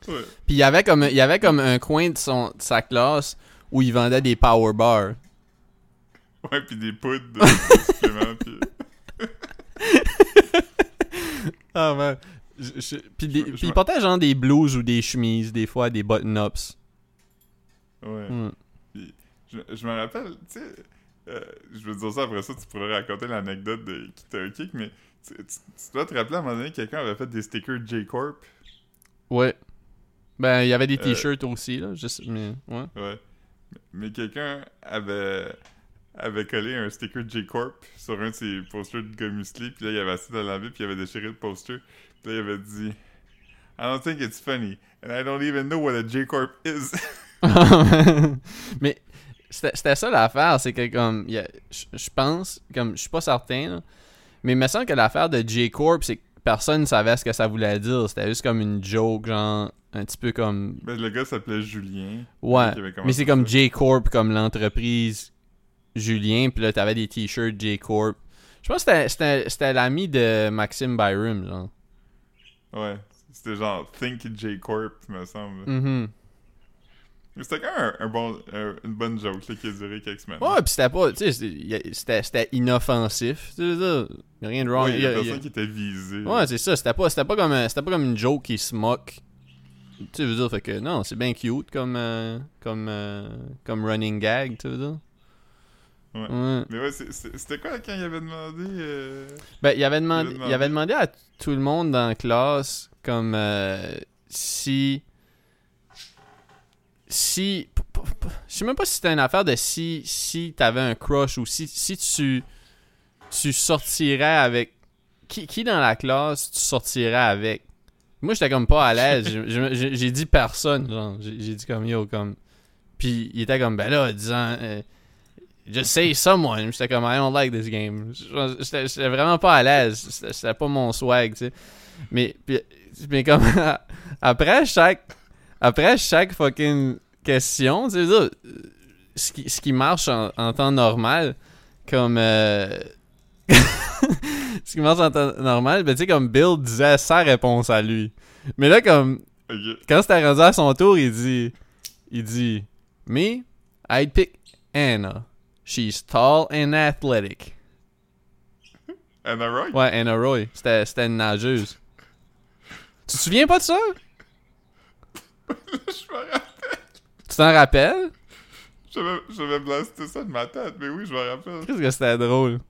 Ouais. Puis il y avait comme, il avait comme un coin de, son, de sa classe où il vendait des power bars. Ouais, puis des poudres de suppléments, puis... Ah ouais. Je- je- puis des- Je- puis genre des blouses ou des chemises, des fois des button-ups. Ouais. Hmm. Je, je me rappelle, tu sais, euh, je veux dire ça après ça, tu pourrais raconter l'anecdote de qui t'a kick, mais tu, tu- tu dois te rappeler à un moment donné, quelqu'un avait fait des stickers J-Corp. Ouais. Ben, il y avait des Euh, t-shirts aussi, là. Juste, mais, ouais. Ouais. Mais quelqu'un avait, avait collé un sticker J-Corp sur un de ses posters de musclés, puis là, il avait assis dans la vie, puis il avait déchiré le poster. Puis là, il avait dit I don't think it's funny, and I don't even know what a J-Corp is. mais c'était ça l'affaire, c'est que comme je pense, comme je suis pas certain, là, mais il me semble que l'affaire de J-Corp, c'est que personne ne savait ce que ça voulait dire. C'était juste comme une joke, genre un petit peu comme ben, le gars s'appelait Julien. ouais. Mais c'est comme ça. J-Corp comme l'entreprise Julien, puis là t'avais des t-shirts J-Corp. Je pense que c'était- l'ami de Maxime Byram, genre. Ouais. C'était genre Think J-Corp, me semble. Mhm. Mais C'était quand même un, un bon, un- une bonne joke là, qui a duré quelques semaines. Ouais, pis c'était pas, tu sais, c'était- inoffensif. Tu a rien de wrong. Ouais, il y a a- y a- personne qui était visé. Ouais, c'est ça. C'était pas, pas comme, pas comme une joke qui se moque. Tu veux dire, fait que non, c'est bien cute comme, euh, comme, euh, comme running gag, tu veux dire. Ouais. Ouais. Mais ouais, c'était quoi quand il avait demandé euh, Ben, il avait demandé, Il avait il avait demandé à tout le monde dans la classe, comme, euh, si, si, je sais même pas si c'était une affaire de si, si t'avais un crush ou si, si tu, tu sortirais avec, qui, qui dans la classe tu sortirais avec? Moi, j'étais comme pas à l'aise. J'ai dit personne, genre. J'ai j'ai dit comme yo, comme. Puis il était comme, ben là, disant, euh, just say someone. J'étais comme, I don't like this game. J'étais vraiment pas à l'aise. C'était pas mon swag, tu sais. Mais, puis- mais comme, après chaque, après chaque fucking question, tu sais, ce qui, ce qui marche en, en temps normal, comme, euh, ce qui marche en temps normal, ben tu sais, comme Bill disait sa réponse à lui. Mais là, comme, quand c'était rendu à son tour, il dit, il dit, me, I'd pick Anna. She's tall and athletic. Anna Roy? Ouais, Anna Roy. C'était c'était une nageuse. Tu te souviens pas de ça? je me rappelle. Tu t'en rappelles? J'avais j'avais blasté ça de ma tête, mais oui, je me rappelle. Qu'est-ce que c'était drôle?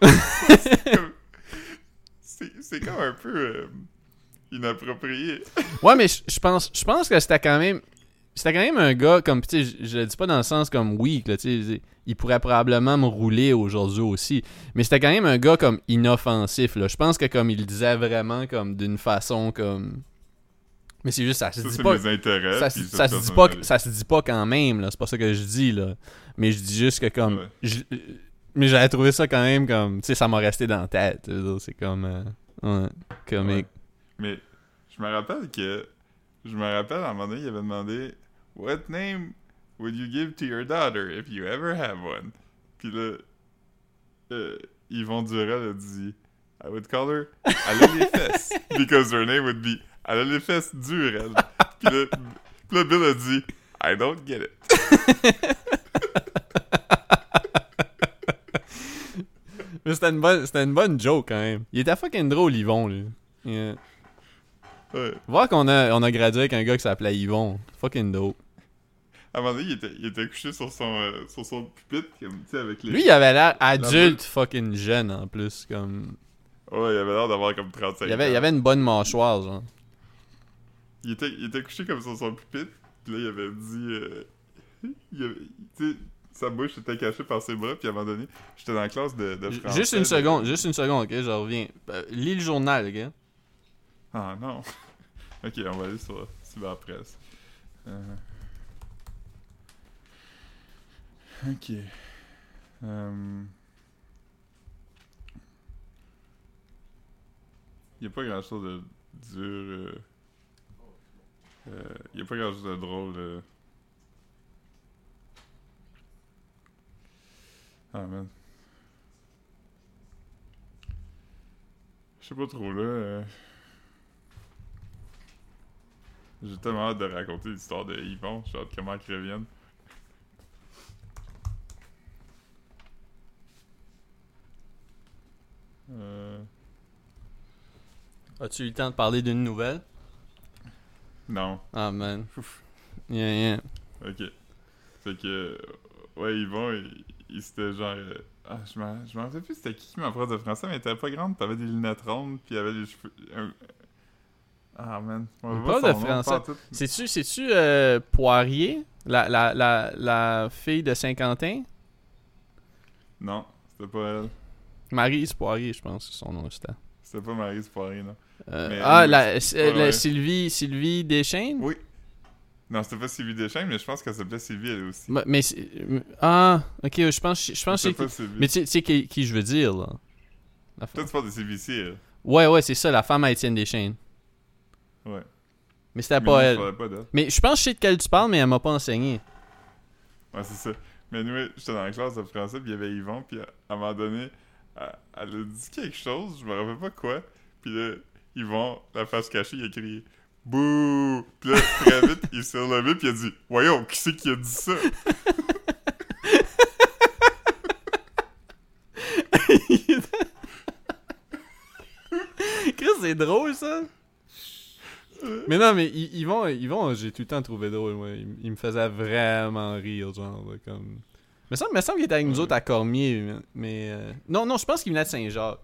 C'est c'est comme un peu euh, inapproprié. Ouais, mais je pense, je pense que c'était quand même. C'était quand même un gars comme. Tu sais, je, le dis pas dans le sens comme weak, là, tu sais. Il pourrait probablement me rouler aujourd'hui aussi. Mais c'était quand même un gars comme inoffensif, là. Je pense que comme il le disait vraiment comme d'une façon comme. Mais c'est juste, ça se Ça, dit pas. intérêts. Ça, ça se dit pas, ça se dit pas quand même, là. C'est pas ça que je dis, là. Mais je dis juste que comme. Ouais. je- mais j'avais trouvé ça quand même comme. Tu sais, ça m'a resté dans la tête. C'est comme. euh, ouais, comique. Mais je me rappelle que. Je me rappelle à un moment donné, il avait demandé What name would you give to your daughter if you ever have one? Puis là, euh, Yvon Durel a dit I would call her Elle a les fesses. Because her name would be Elle a les fesses Durel. Puis là, puis là, Bill a dit I don't get it. Mais c'était une, bonne, c'était une bonne joke quand même. Il était fucking drôle, Yvon, lui. Yeah. Ouais. Voir qu'on a, on a gradué avec un gars qui s'appelait Yvon. Fucking dope. À un moment donné, il était, il était couché sur son, euh, sur son pupitre, comme, tu sais, avec les... Lui, il avait l'air adulte, fucking jeune en plus. Comme... Ouais, il avait l'air d'avoir comme 35 Il avait, il ans. avait une bonne mâchoire, genre. Il était, il était couché comme sur son pupitre, puis là, il avait dit... euh, il avait- tu sais, sa bouche était cachée par ses bras, puis à un moment donné, j'étais dans la classe de, de français. Juste une de- seconde, juste une seconde, ok, je reviens. Euh, lis le journal, ok? Ah non. ok, on va aller sur Cyberpresse. Euh... Ok. Euh... Il n'y a pas grand chose de dur. euh, euh, a pas grand chose de drôle. euh. Ah man. Je sais pas trop là. euh. J'ai tellement hâte de raconter l'histoire de Yvon. J'ai hâte comment qu'il revienne. Euh... As-tu eu le temps de parler d'une nouvelle? Non. Ah, man. Ouf. Yeah, yeah. Ok. Fait que. Ouais, Yvon, il, il c'était genre. euh, Ah, je m'en rappelle plus c'était qui ma prof de français, mais elle était pas grande, avait des lunettes rondes, puis elle avait des cheveux. un- Ah, man. On prof de français? pas. C'est-tu, c'est-tu euh, Poirier? La, la, la, la fille de Saint-Quentin? Non, c'était pas elle. Maryse Poirier, je pense que son nom c'était. C'était pas Marie Poirier, non. Euh, Mais, ah, la, c'est-. Sylvie, Sylvie Deschênes? Oui. Non, c'était pas Sylvie Deschênes, mais je pense qu'elle s'appelait Sylvie elle aussi. Mais, mais c'est- ah, ok, je pense, je pense que c'est. pas. Mais tu sais- qui, qui je veux dire, là. Toi, tu parles de Sylvie Cyr. Ouais, ouais, c'est ça, la femme à Étienne Deschênes. Ouais. Mais c'était pas elle. pas. Mais je pense que je sais de quelle tu parles, mais elle m'a pas enseigné. Ouais, c'est ça. Mais nous, j'étais dans la classe de français, puis il y avait Yvon, puis à un moment donné, elle, elle a dit quelque chose, je me rappelle pas quoi. Puis là, Yvon, la face cachée, il a crié Bouh! Puis là, très vite, il s'est relevé, puis il a dit Voyons, qui c'est qui a dit ça? Chris, c'est drôle ça. Mais non, mais ils, ils vont, ils vont, j'ai tout le temps trouvé drôle, moi. Il, il me faisait vraiment rire, genre, là, comme. Mais ça me semble qu'il était avec nous autres à Cormier, mais. euh, Non, non, je pense qu'il venait de Saint-Jacques.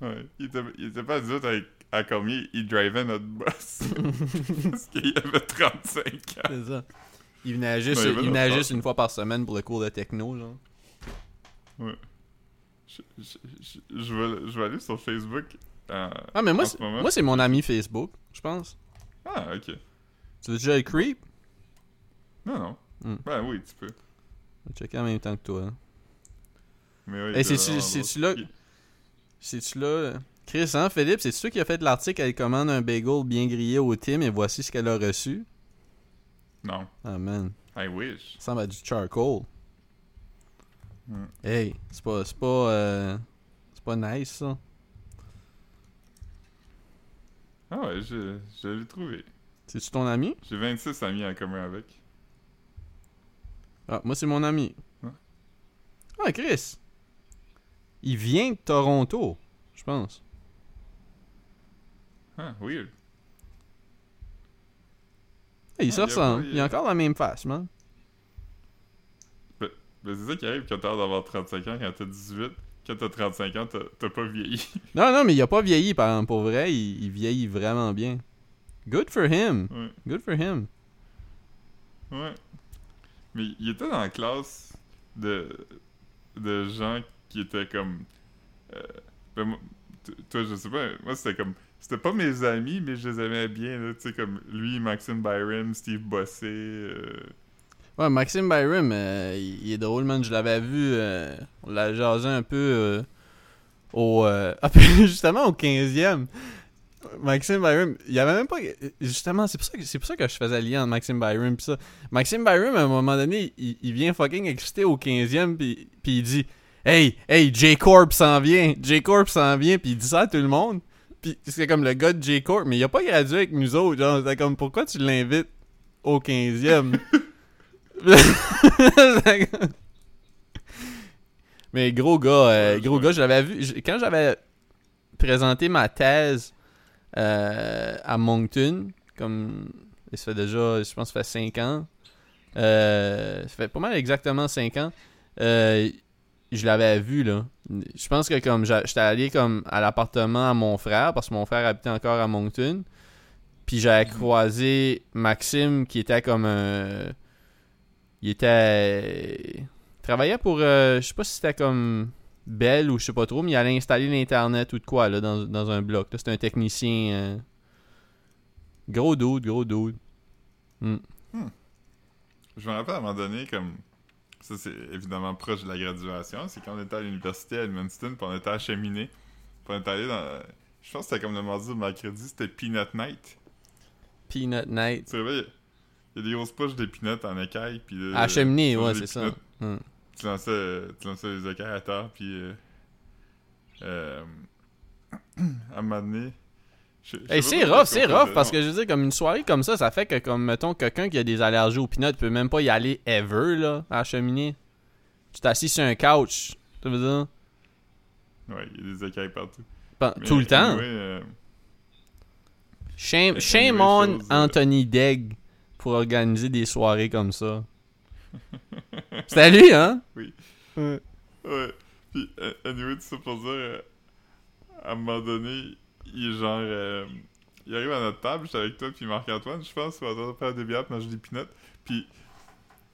Ouais. Il était, il était pas dit avec à Cormier, il drivait notre boss. Parce qu'il avait 35 ans. C'est ça. Il venait juste, Ouais, il venait juste une fois par semaine pour le cours de techno, genre. Je, je, je, je vais, je vais aller sur Facebook. Euh, Ah, mais moi, c'est- ce moment. moi c'est mon ami Facebook, je pense. Ah, ok. Tu veux déjà le creep? Non, non. Hmm. Ben oui, tu peux. Je vais checker en même temps que toi. hein. Mais il Hey, c'est-tu- là- C'est-tu là? Chris, hein, Philippe, c'est toi qui a fait l'article Elle commande un bagel bien grillé au Tim et voici ce qu'elle a reçu? Non. Ah man, I wish. ça ressemble à du charcoal. Hmm. Hey, c'est pas. C'est pas. euh, c'est pas nice ça. Ah ouais, je, je l'ai trouvé. C'est-tu ton ami? J'ai 26 amis en commun avec. Ah, moi c'est mon ami. Ah, Chris! Il vient de Toronto, je pense. Ah, weird. Hey, il Ah, se il a ressemble. pas- Il a encore la même face, man. Ben, c'est ça qui arrive quand t'as l'air d'avoir 35 ans, quand t'as 18. Quand t'as 35 ans, t'as pas vieilli. Non, non, mais il a pas vieilli, par exemple. Pour vrai, il, il vieillit vraiment bien. Good for him. ouais. Good for him. Ouais. Mais il était dans la classe de, de gens qui étaient comme. euh, ben, moi, toi, je sais pas, moi c'était comme. C'était pas mes amis, mais je les aimais bien, tu sais, comme lui, Maxime Byron, Steve Bossé. euh, Ouais, Maxime Byram, il, est drôle, man. Je l'avais vu, euh, on l'a jasé un peu euh, au. euh, ah, justement, au 15e. Maxime Byron, il y avait même pas. Justement, c'est pour, ça que- c'est pour ça que je faisais lien entre Maxime Byron pis ça. Maxime Byron, à un moment donné, il, vient fucking excité au 15e pis, pis il dit Hey, hey, J-Corp s'en vient, J-Corp s'en vient, pis il dit ça à tout le monde. Pis c'est comme le gars de J-Corp, mais il a pas gradué avec nous autres. Genre, c'est comme pourquoi tu l'invites au 15e C'est comme- mais gros gars, euh, gros gars, je l'avais vu. Quand j'avais présenté ma thèse euh, à Moncton, comme ça fait déjà, je pense, ça fait 5 ans. Euh, ça fait pas mal exactement 5 ans. Je l'avais vu là. Je pense que comme j'étais allé comme à l'appartement à mon frère parce que mon frère habitait encore à Moncton. Puis j'avais croisé Maxime qui était comme un il était il travaillait pour euh, je sais pas si c'était comme Bell ou je sais pas trop mais il allait installer l'internet ou de quoi là dans, dans un bloc. C'était un technicien euh, gros dude, gros dude. Hmm. Je me rappelle à un moment donné, comme. Ça, c'est évidemment proche de la graduation. C'est quand on était à l'université à Edmundston, puis on était à Cheminée. Puis on était allé dans. Je pense que c'était comme le mardi ou le mercredi, c'était Peanut Night. Peanut Night. Tu il y a des grosses poches de peanuts en écaille, puis. là, À cheminée, ouais, c'est ça. Hmm. Tu lançais, tu lançais les écailles à terre, puis. Euh, euh, à un moment donné. Hey, c'est rough, ce c'est rough parce que je veux dire, comme une soirée comme ça, ça fait que, comme, mettons, quelqu'un qui a des allergies aux peanuts peut même pas y aller ever, là, à la cheminée. Tu t'assis sur un couch, tu veux dire, Ouais, il y a des écailles partout. Mais tout le temps. euh, Shame, shame on euh, Anthony Degg pour organiser des soirées comme ça. C'était à lui, hein? Oui. Ouais. Ouais. Puis, euh, anyway, tout ça pour dire, euh, à un moment donné, il est genre. euh, il arrive à notre table, j'étais avec toi, puis Marc-Antoine, je pense, on va train de faire des bières, manger des peanuts. Puis,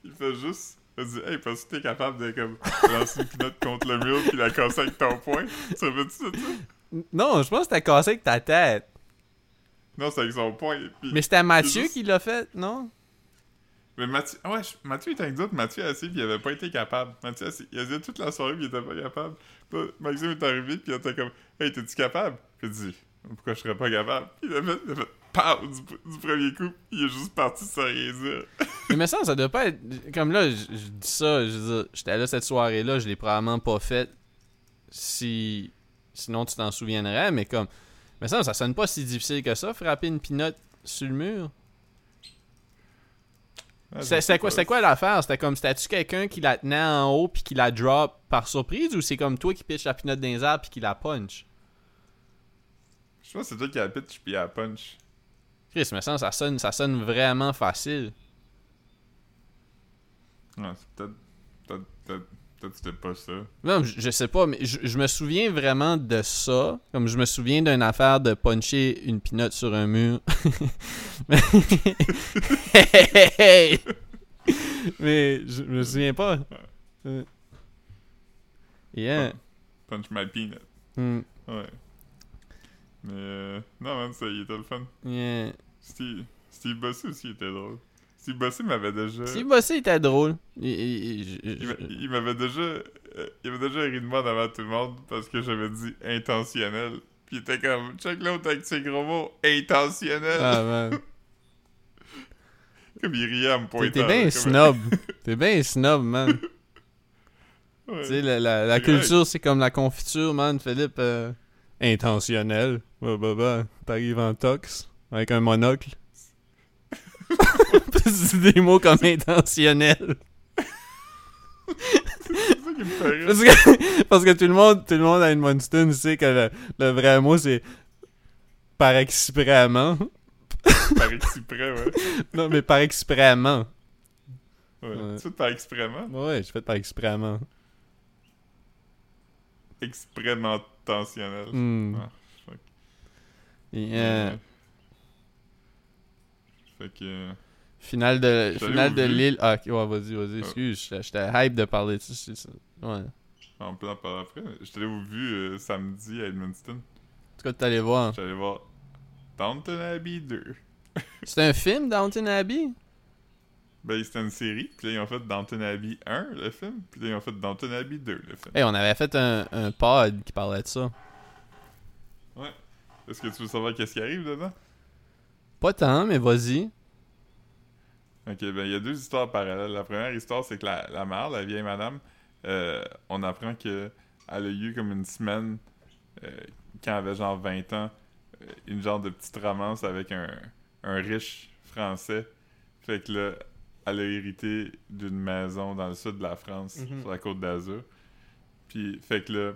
il fait juste. Il dit, hey, parce que t'es capable de comme, lancer une peanut contre le mur, puis la casser avec ton poing. Tu rappelles-tu de ça? Non, je pense que c'était cassé avec ta tête. Non, c'est avec son poing. Puis, Mais c'était Mathieu juste- qui l'a fait, non? Mais Mathieu, ah ouais, Mathieu était avec d'autres, Mathieu assis, puis il avait pas été capable. Mathieu assis, il a dit toute la soirée, puis il était pas capable. Puis Maxime est arrivé, puis il était comme, hey, t'es-tu capable? Puis il dit, pourquoi je serais pas capable? Puis il a fait, il a fait, du, du premier coup, il est juste parti sans rien dire. Mais me semble, ça doit pas être. Comme là, je, je dis ça, je veux dire, j'étais là cette soirée-là, je l'ai probablement pas faite si. Sinon, tu t'en souviendrais, mais comme. Me semble, ça sonne pas si difficile que ça, frapper une pinotte sur le mur. Ah, C'était quoi, quoi l'affaire? C'était comme, c'était-tu quelqu'un qui la tenait en haut puis qui la drop par surprise ou c'est comme toi qui pitch la pinotte dans les airs puis qui la punch? Je pense que c'est toi qui la pitch, puis la punch. Chris, me semble, ça sonne, ça sonne vraiment facile. Ouais, c'est peut-être, peut-être, peut-être, peut-être que c'était pas ça. Non, je, je sais pas, mais je, je me souviens vraiment de ça. Comme je me souviens d'une affaire de puncher une pinotte sur un mur. mais... je me souviens pas. Yeah. Punch my peanut. Hmm. Ouais. Mais, euh, non, man, ça, il était le fun. Yeah. Steve, Steve Bossy aussi il était drôle. Steve Bossy m'avait déjà. Steve Bossy était drôle. Il, m'avait déjà. euh, il m'avait déjà ri de moi devant tout le monde parce que j'avais dit intentionnel. Puis il était comme, check l'autre avec ses gros mots, intentionnel. Ah, man. Comme il riait à me pointer. t'es bien snob. T'es bien snob, man. Ouais. Tu sais, la, la, la C'est culture, c'est comme la confiture, man, Philippe. euh, intentionnel. Bah, bah, bah. T'arrives en tox avec un monocle. c'est des mots comme intentionnel. Parce que, parce que tout le monde, tout le monde à Edmundston sait que le, le vrai mot c'est par exprès-ment. Par exprès, ouais. Non, mais par exprès-ment. ouais. Ouais. Tu fais par exprès-ment? Ouais, j'ai fait par exprès-ment. Exprèmement intentionnel. Hmm. Ah, fuck. Yeah. Fait que. euh, Finale de, finale de. Lille. Ah, ok, ouais, vas-y, vas-y, Ah. excuse. j'étais- hype de parler de ça. Ouais. En en parler après. J'étais allé au vu euh, samedi à Edmundston. tout cas, t'allais voir. J'allais voir Downton Abbey 2. C'est un film, Downton Abbey? Ben, c'était une série. Puis là, ils ont fait Downton Abbey 1, le film. Puis là, ils ont fait Downton Abbey 2, le film. Hey, on avait fait un, un pod qui parlait de ça. Est-ce que tu veux savoir qu'est-ce qui arrive dedans? Pas tant, mais vas-y. Ok, ben il y a deux histoires parallèles. La première histoire, c'est que la, la mère, la vieille madame, euh, on apprend que elle a eu comme une semaine, euh, quand elle avait genre 20 ans, euh, une genre de petite romance avec un, un riche français. Fait que là, elle a hérité d'une maison dans le sud de la France, Mhm. sur la côte d'Azur. Puis, fait que là,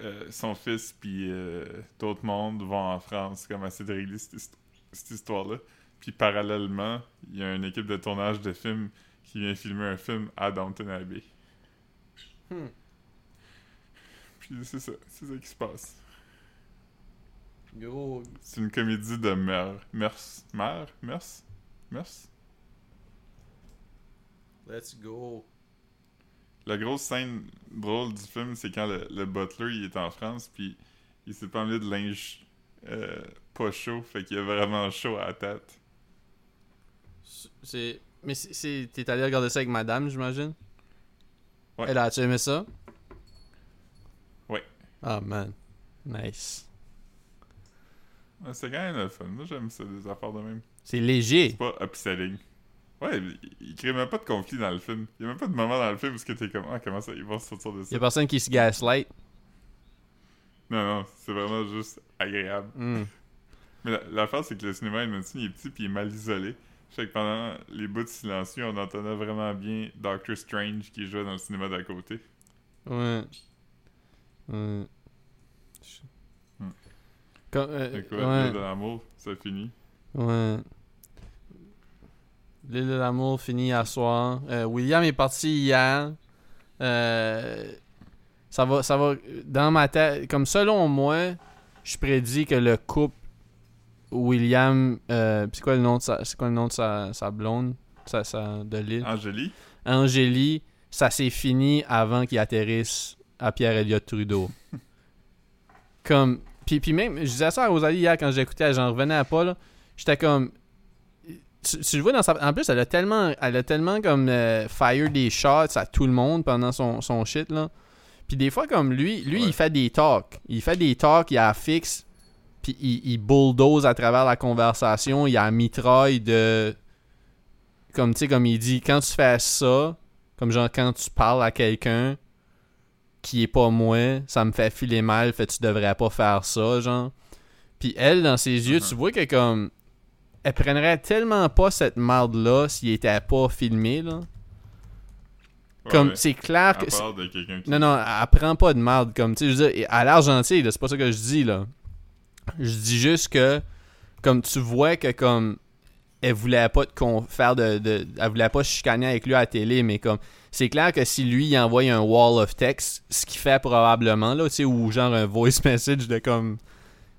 euh, son fils puis euh, d'autres mondes vont en France comme essayer de régler cette, hist- cette histoire-là. Puis parallèlement, il y a une équipe de tournage de films qui vient filmer un film à Downton Abbey. Hmm. Puis c'est ça, c'est ça qui se passe. Gros. C'est une comédie de mère, mers, mère, mers, mers. Let's go. La grosse scène drôle du film, c'est quand le, le butler il est en France, puis il s'est pas amené de linge euh, pas chaud, fait qu'il a vraiment chaud à la tête. C'est. Mais c'est-. T'es allé regarder ça avec madame, j'imagine? Ouais. Elle a-tu aimé ça? Ouais. Ah, man. Nice. C'est quand même le fun. Moi, j'aime ça, des affaires de même. C'est léger. C'est pas upselling. Ouais, il, crée même pas de conflit dans le film. Il y a même pas de moment dans le film où que t'es comme, ah, comment ça, ils vont sortir de ça? Y'a personne qui se gaslight. Non, non, c'est vraiment juste agréable. Hmm. Mais la- l'affaire, c'est que le cinéma Edmonton, il est petit puis il est mal isolé. Fait que pendant les bouts silencieux, on entendait vraiment bien Doctor Strange qui jouait dans le cinéma d'à côté. Ouais. Ouais. Hmm. Comme, euh, quoi, ouais. l'île de l'amour, ça finit? Ouais. L'île de l'amour finit à soir. Euh, William est parti hier. Euh, ça va, ça va. Dans ma tête, comme selon moi, je prédis que le couple William, euh, c'est quoi le nom de sa, c'est quoi le nom de sa, sa blonde, sa, sa- de l'île, Angélie, Angélie, ça s'est fini avant qu'il atterrisse à Pierre Elliott Trudeau. comme, puis, puis même, je disais ça à Rosalie hier quand j'écoutais, j'en revenais pas là. J'étais comme, tu, tu le vois dans sa, en plus elle a tellement, elle a tellement comme euh, fire des shots à tout le monde pendant son, son shit là. Puis des fois comme lui, lui Ouais. il fait des talks, il fait des talks, il a fixe, puis il, il bulldoze à travers la conversation, il a mitraille de comme tu sais comme il dit quand tu fais ça comme genre quand tu parles à quelqu'un qui est pas moi ça me fait filer mal fait tu devrais pas faire ça genre puis elle dans ses yeux tu vois que comme elle prendrait tellement pas cette merde là s'il était pas filmé là comme ouais. c'est clair que part de quelqu'un qui... non, non, elle prend pas de merde. Comme, tu sais, je veux dire, à l'argentil, là, c'est pas ça que je dis, là. Je dis juste que, comme tu vois que, comme, elle voulait pas te con- faire de, de- Elle voulait pas chicaner avec lui à la télé, mais comme, c'est clair que si lui, il envoie un wall of text, ce qu'il fait probablement, là, tu sais, ou genre un voice message de comme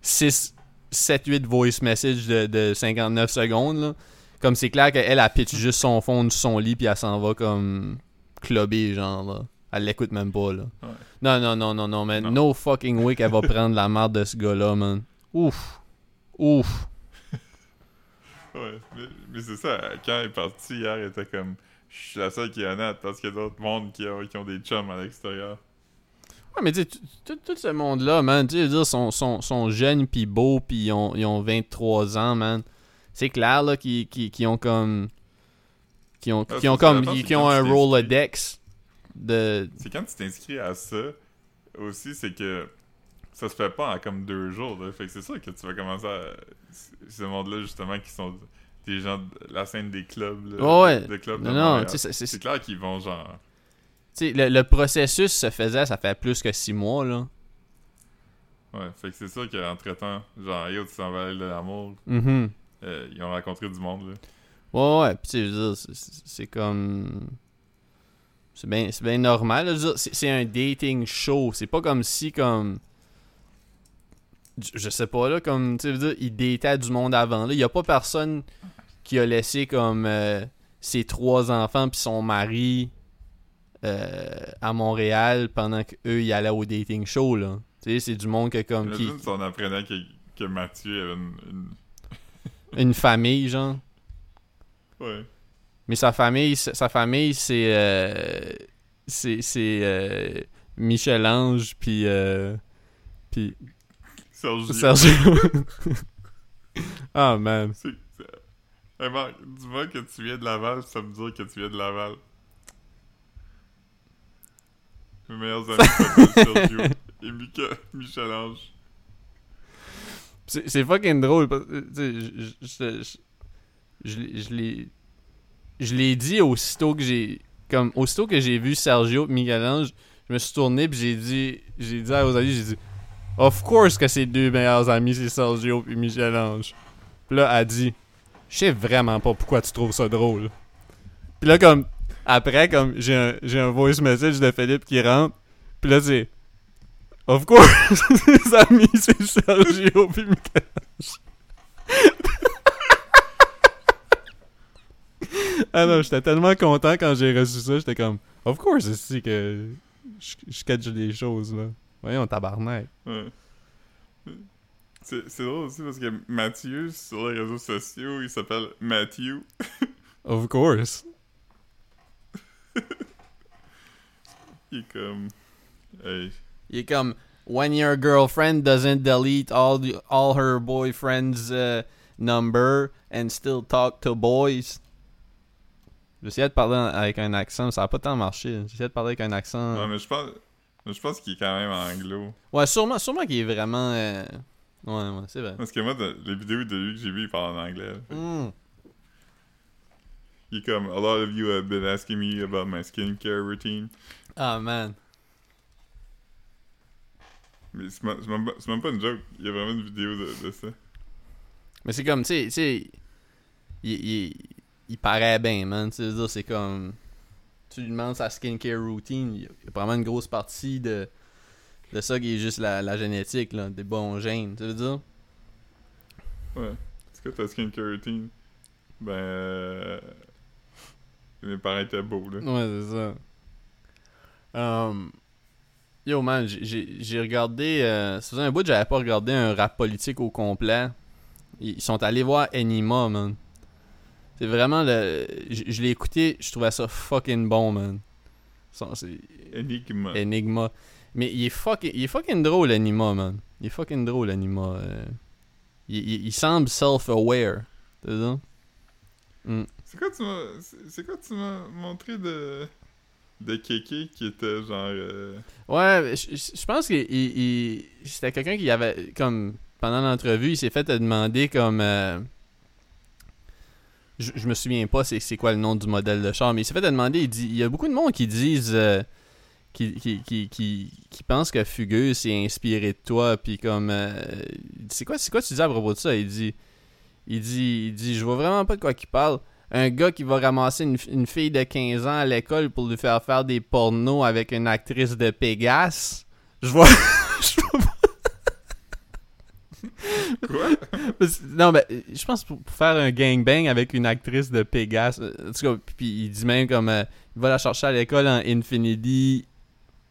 6, 7, 8 voice message de, de 59 secondes, là. Comme c'est clair qu'elle, elle pitch juste son fond de son lit, puis elle s'en va comme clubber, genre, là. Elle l'écoute même pas, là. Ouais. Non, non, non, non, non. Non. No fucking way qu'elle va prendre la merde de ce gars-là, man. Ouf. Ouf. Ouais, mais, mais c'est ça, quand elle est partie hier, elle était comme, je suis la seule qui est honnête parce qu'il y a d'autres mondes qui ont, qui ont des chums à l'extérieur. Ouais, mais tu tout- ce monde-là, man, tu dire, sont, sont, sont jeunes pis beaux pis ils ont, ils ont 23 ans, man. C'est clair, là, qu'ils qu'ils- qu'ils ont comme... Qui ont, Ah, qui ont comme... Qui, qui ont un Rolodex de... C'est quand tu t'inscris à ça, aussi, c'est que ça se fait pas en comme deux jours, là. Fait que c'est sûr que tu vas commencer à... Ce monde-là, justement, qui sont des gens de la scène des clubs, là, Ouais, ouais. de clubs Non, non, c'est- clair qu'ils vont, genre... tu sais, le, le processus se faisait, ça fait plus que 6 mois, là. Ouais, fait que c'est sûr qu'entre-temps, genre, yo, tu s'en vas de l'amour, Mhm. euh, ils ont rencontré du monde, là. Ouais, ouais, pis tu sais, je veux dire, c'est- comme. C'est bien, c'est bien normal. c'est un dating show. C'est pas comme si, comme. Je, sais pas, là, comme. Tu veux dire, il datait du monde avant. Là, y a pas personne qui a laissé, comme. euh, ses trois enfants puis son mari euh, à Montréal pendant qu'eux, ils allaient au dating show, là. Tu sais, c'est du monde que, comme. Qui, si on apprenait que, que Mathieu avait une... une- une famille, genre. Ouais. Mais sa famille, sa famille, c'est euh, c'est c'est euh, Michel-Ange puis puis Sergio. Sergio. Ah, man. C'est... Hey, Marc, dis-moi que tu viens de Laval, ça me dire que tu viens de Laval. Mes meilleurs amis Sergio et Mika, Michel-Ange. C'est c'est fucking drôle. Je je- je- je l'ai- je dit aussitôt que j'ai. Comme, aussitôt que j'ai vu Sergio et Miguel-Ange, je me suis tourné puis j'ai dit. J'ai dit à Rosalie, j'ai dit. Of course que ses deux meilleurs amis, c'est Sergio et Michel-Ange. Puis là, elle dit. Je sais vraiment pas pourquoi tu trouves ça drôle. Puis là, comme. Après, comme, j'ai un, j'ai un voice message de Philippe qui rentre. Puis là, c'est. Of course, ses amis, c'est Sergio puis Michel-Ange. ah non, j'étais tellement content quand j'ai reçu ça. J'étais comme, of course, c'est que je, je catch des choses, là. Voyons, tabarnak. Ouais. C'est, c'est drôle aussi parce que Mathieu, sur les réseaux sociaux, il s'appelle Matthew. Of course. Il est comme. Hey. Il est comme, when your girlfriend doesn't delete all, the, all her boyfriend's uh, number and still talk to boys. J'essayais de parler avec un accent, ça a pas tant marché. J'essayais de parler avec un accent. Ouais, mais je pense. je pense qu'il est quand même anglo. Ouais, sûrement, sûrement qu'il est vraiment. euh, Ouais, ouais, c'est vrai. Parce que moi, les vidéos de lui que j'ai vues, il parle en anglais. là. Mm. Il est comme, a lot of you have been asking me about my skincare routine. Ah, man. Mais c'est même, pas- une joke. Il y a vraiment une vidéo de, de ça. Mais c'est comme, tu sais, il, il, il paraît bien, man. Tu sais, je veux dire, c'est comme, tu lui demandes sa skincare routine, il y a vraiment une grosse partie de, de ça qui est juste la, la génétique, là, des bons gènes, tu veux dire? Ouais. Est-ce que ta skincare routine? Ben. Euh... Mes parents étaient beaux, là. Ouais, c'est ça. Um, yo, man, j'ai- regardé, euh, ça faisait un bout que j'avais pas regardé un rap politique au complet. Ils ils sont allés voir Enima, man. C'est vraiment le. Je je l'ai écouté, je trouvais ça fucking bon, man. C'est Enigma. Enigma. Mais il est fucking, il est fucking drôle, Enigma, man. Il est fucking drôle, Enigma. euh. Il, il- il semble self-aware. Ça? Mm. C'est quoi tu m'as. C'est quoi tu m'as montré de. De Kéké qui était genre. euh, Ouais, je, je- je pense que il- il- c'était quelqu'un qui avait comme pendant l'entrevue, il s'est fait demander comme euh, je, me souviens pas c'est quoi le nom du modèle de char, mais il s'est fait demander, il dit il y a beaucoup de monde qui disent euh, qui, qui, qui, pensent que Fugueuse s'est inspiré de toi puis comme euh, c'est quoi quoi tu dis à propos de ça? Il dit il dit il dit je vois vraiment pas de quoi qu'il parle. Un gars qui va ramasser une, une fille de 15 ans à l'école pour lui faire faire des pornos avec une actrice de Pégase. Je vois. je vois Quoi? Non, mais je pense pour, faire un gangbang avec une actrice de Pégase. euh, En tout cas, puis il dit même comme euh, il va la chercher à l'école en Infinity.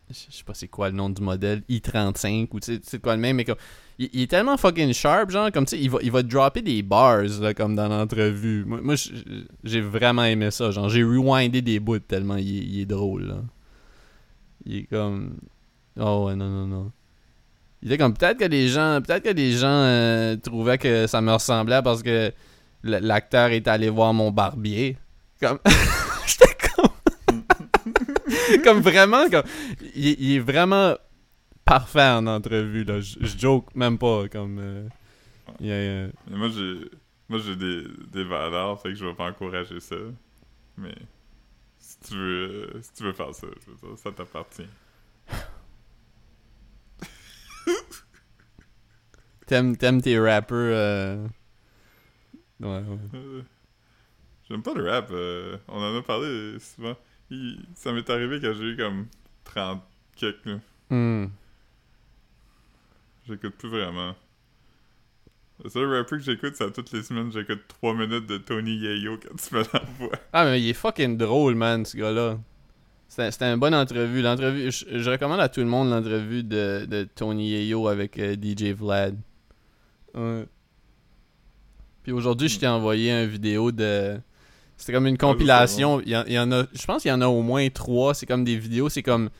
Je sais pas c'est quoi le nom du modèle, i35 ou tu sais quoi le même, mais comme. Il, est tellement fucking sharp, genre, comme tu sais, il va, il va dropper des bars, là, comme dans l'entrevue. Moi, j'ai vraiment aimé ça, genre, j'ai rewindé des bouts tellement il, est- drôle. Il est comme. Oh ouais, non, non, non. Il était comme peut-être que les gens peut-être que les gens euh, trouvaient que ça me ressemblait parce que l'acteur est allé voir mon barbier. Comme j'étais comme comme vraiment comme il, est vraiment parfait en entrevue là, je joke même pas comme euh, a, euh, moi, j'ai. Moi, j'ai des, des valeurs, fait que je vais pas encourager ça. Mais. Si tu veux, si tu veux faire ça, je veux dire, ça t'appartient. t'aimes t'aimes tes rappers euh, ouais, ouais. Euh, J'aime pas le rap. euh, on en a parlé souvent. Il- ça m'est arrivé quand j'ai eu comme 30 quelques. là. Hmm. J'écoute plus vraiment. Le seul rapper que j'écoute, c'est à toutes les semaines, j'écoute 3 minutes de Tony Yayo quand tu me l'envoies. Ah, mais il est fucking drôle, man, ce gars-là. C'était une bonne entrevue. L'entrevue, je, je recommande à tout le monde l'entrevue de, de Tony Yayo avec euh, DJ Vlad. Ouais. Puis aujourd'hui, je t'ai envoyé une vidéo de. C'était comme une compilation. Il y, en- a. Je pense qu'il y en a au moins trois. C'est comme des vidéos. C'est comme.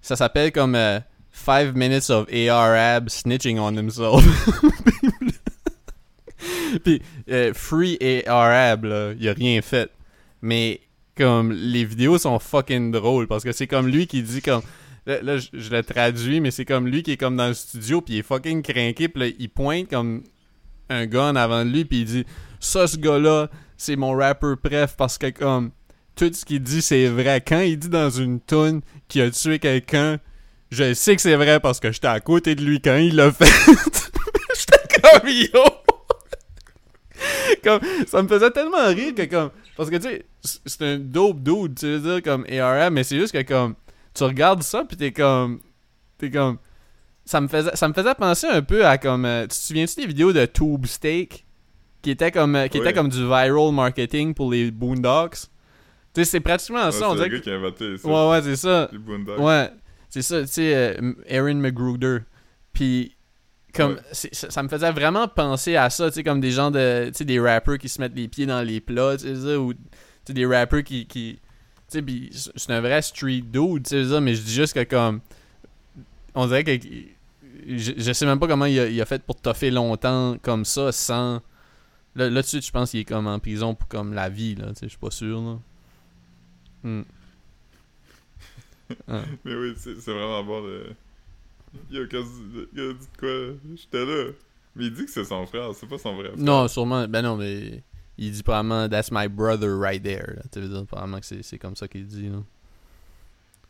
Ça s'appelle comme euh, five minutes of ARAB snitching on himself. Puis, euh, Free ARAB, là, il a rien fait. Mais, comme, les vidéos sont fucking drôles parce que c'est comme lui qui dit comme. Là, là, je, le traduis, mais c'est comme lui qui est comme dans le studio, puis il est fucking craqué, puis là, il pointe comme un gun avant de lui, puis il dit Ça, ce gars-là, c'est mon rapper préf parce que, comme, tout ce qu'il dit, c'est vrai. Quand il dit dans une tune qu'il a tué quelqu'un, je sais que c'est vrai parce que j'étais à côté de lui quand il l'a fait. j'étais comme yo! comme, ça me faisait tellement rire que comme. Parce que tu sais, c'est un dope dude, tu veux dire, comme ARM, mais c'est juste que comme. Tu regardes ça pis t'es comme. T'es comme. Ça me faisait, ça me faisait penser un peu à comme. euh, tu te souviens-tu des vidéos de Tube Steak? Qui était comme, euh, qui Oui. était comme du viral marketing pour les Boondocks. Tu sais, c'est pratiquement Ouais, ça. c'est On le dirait gars que- qui a inventé ça. Ouais, ouais, c'est ça. Les Boondocks. Ouais, c'est ça, tu sais, euh, Aaron McGruder. Puis, comme, Ouais. ça, ça me faisait vraiment penser à ça, tu sais, comme des gens de, tu sais, des rappers qui se mettent les pieds dans les plats, tu sais, ça, ou, tu sais, des rappers qui, qui tu sais, puis c'est un vrai street dude, tu sais, ça, mais je dis juste que, comme, on dirait que, je, je sais même pas comment il a, il a fait pour toffer longtemps comme ça, sans, là, là dessus je pense qu'il est comme en prison pour, comme, la vie, là, tu sais, je suis pas sûr, là. Hmm. Ah. Mais oui, c'est c'est vraiment bon de. Quand il a dit quoi? J'étais là. Mais il dit que c'est son frère, c'est pas son vrai frère. Non, sûrement. Ben non, mais il dit probablement That's my brother right there. là. Tu veux dire, probablement que c'est, comme ça qu'il dit.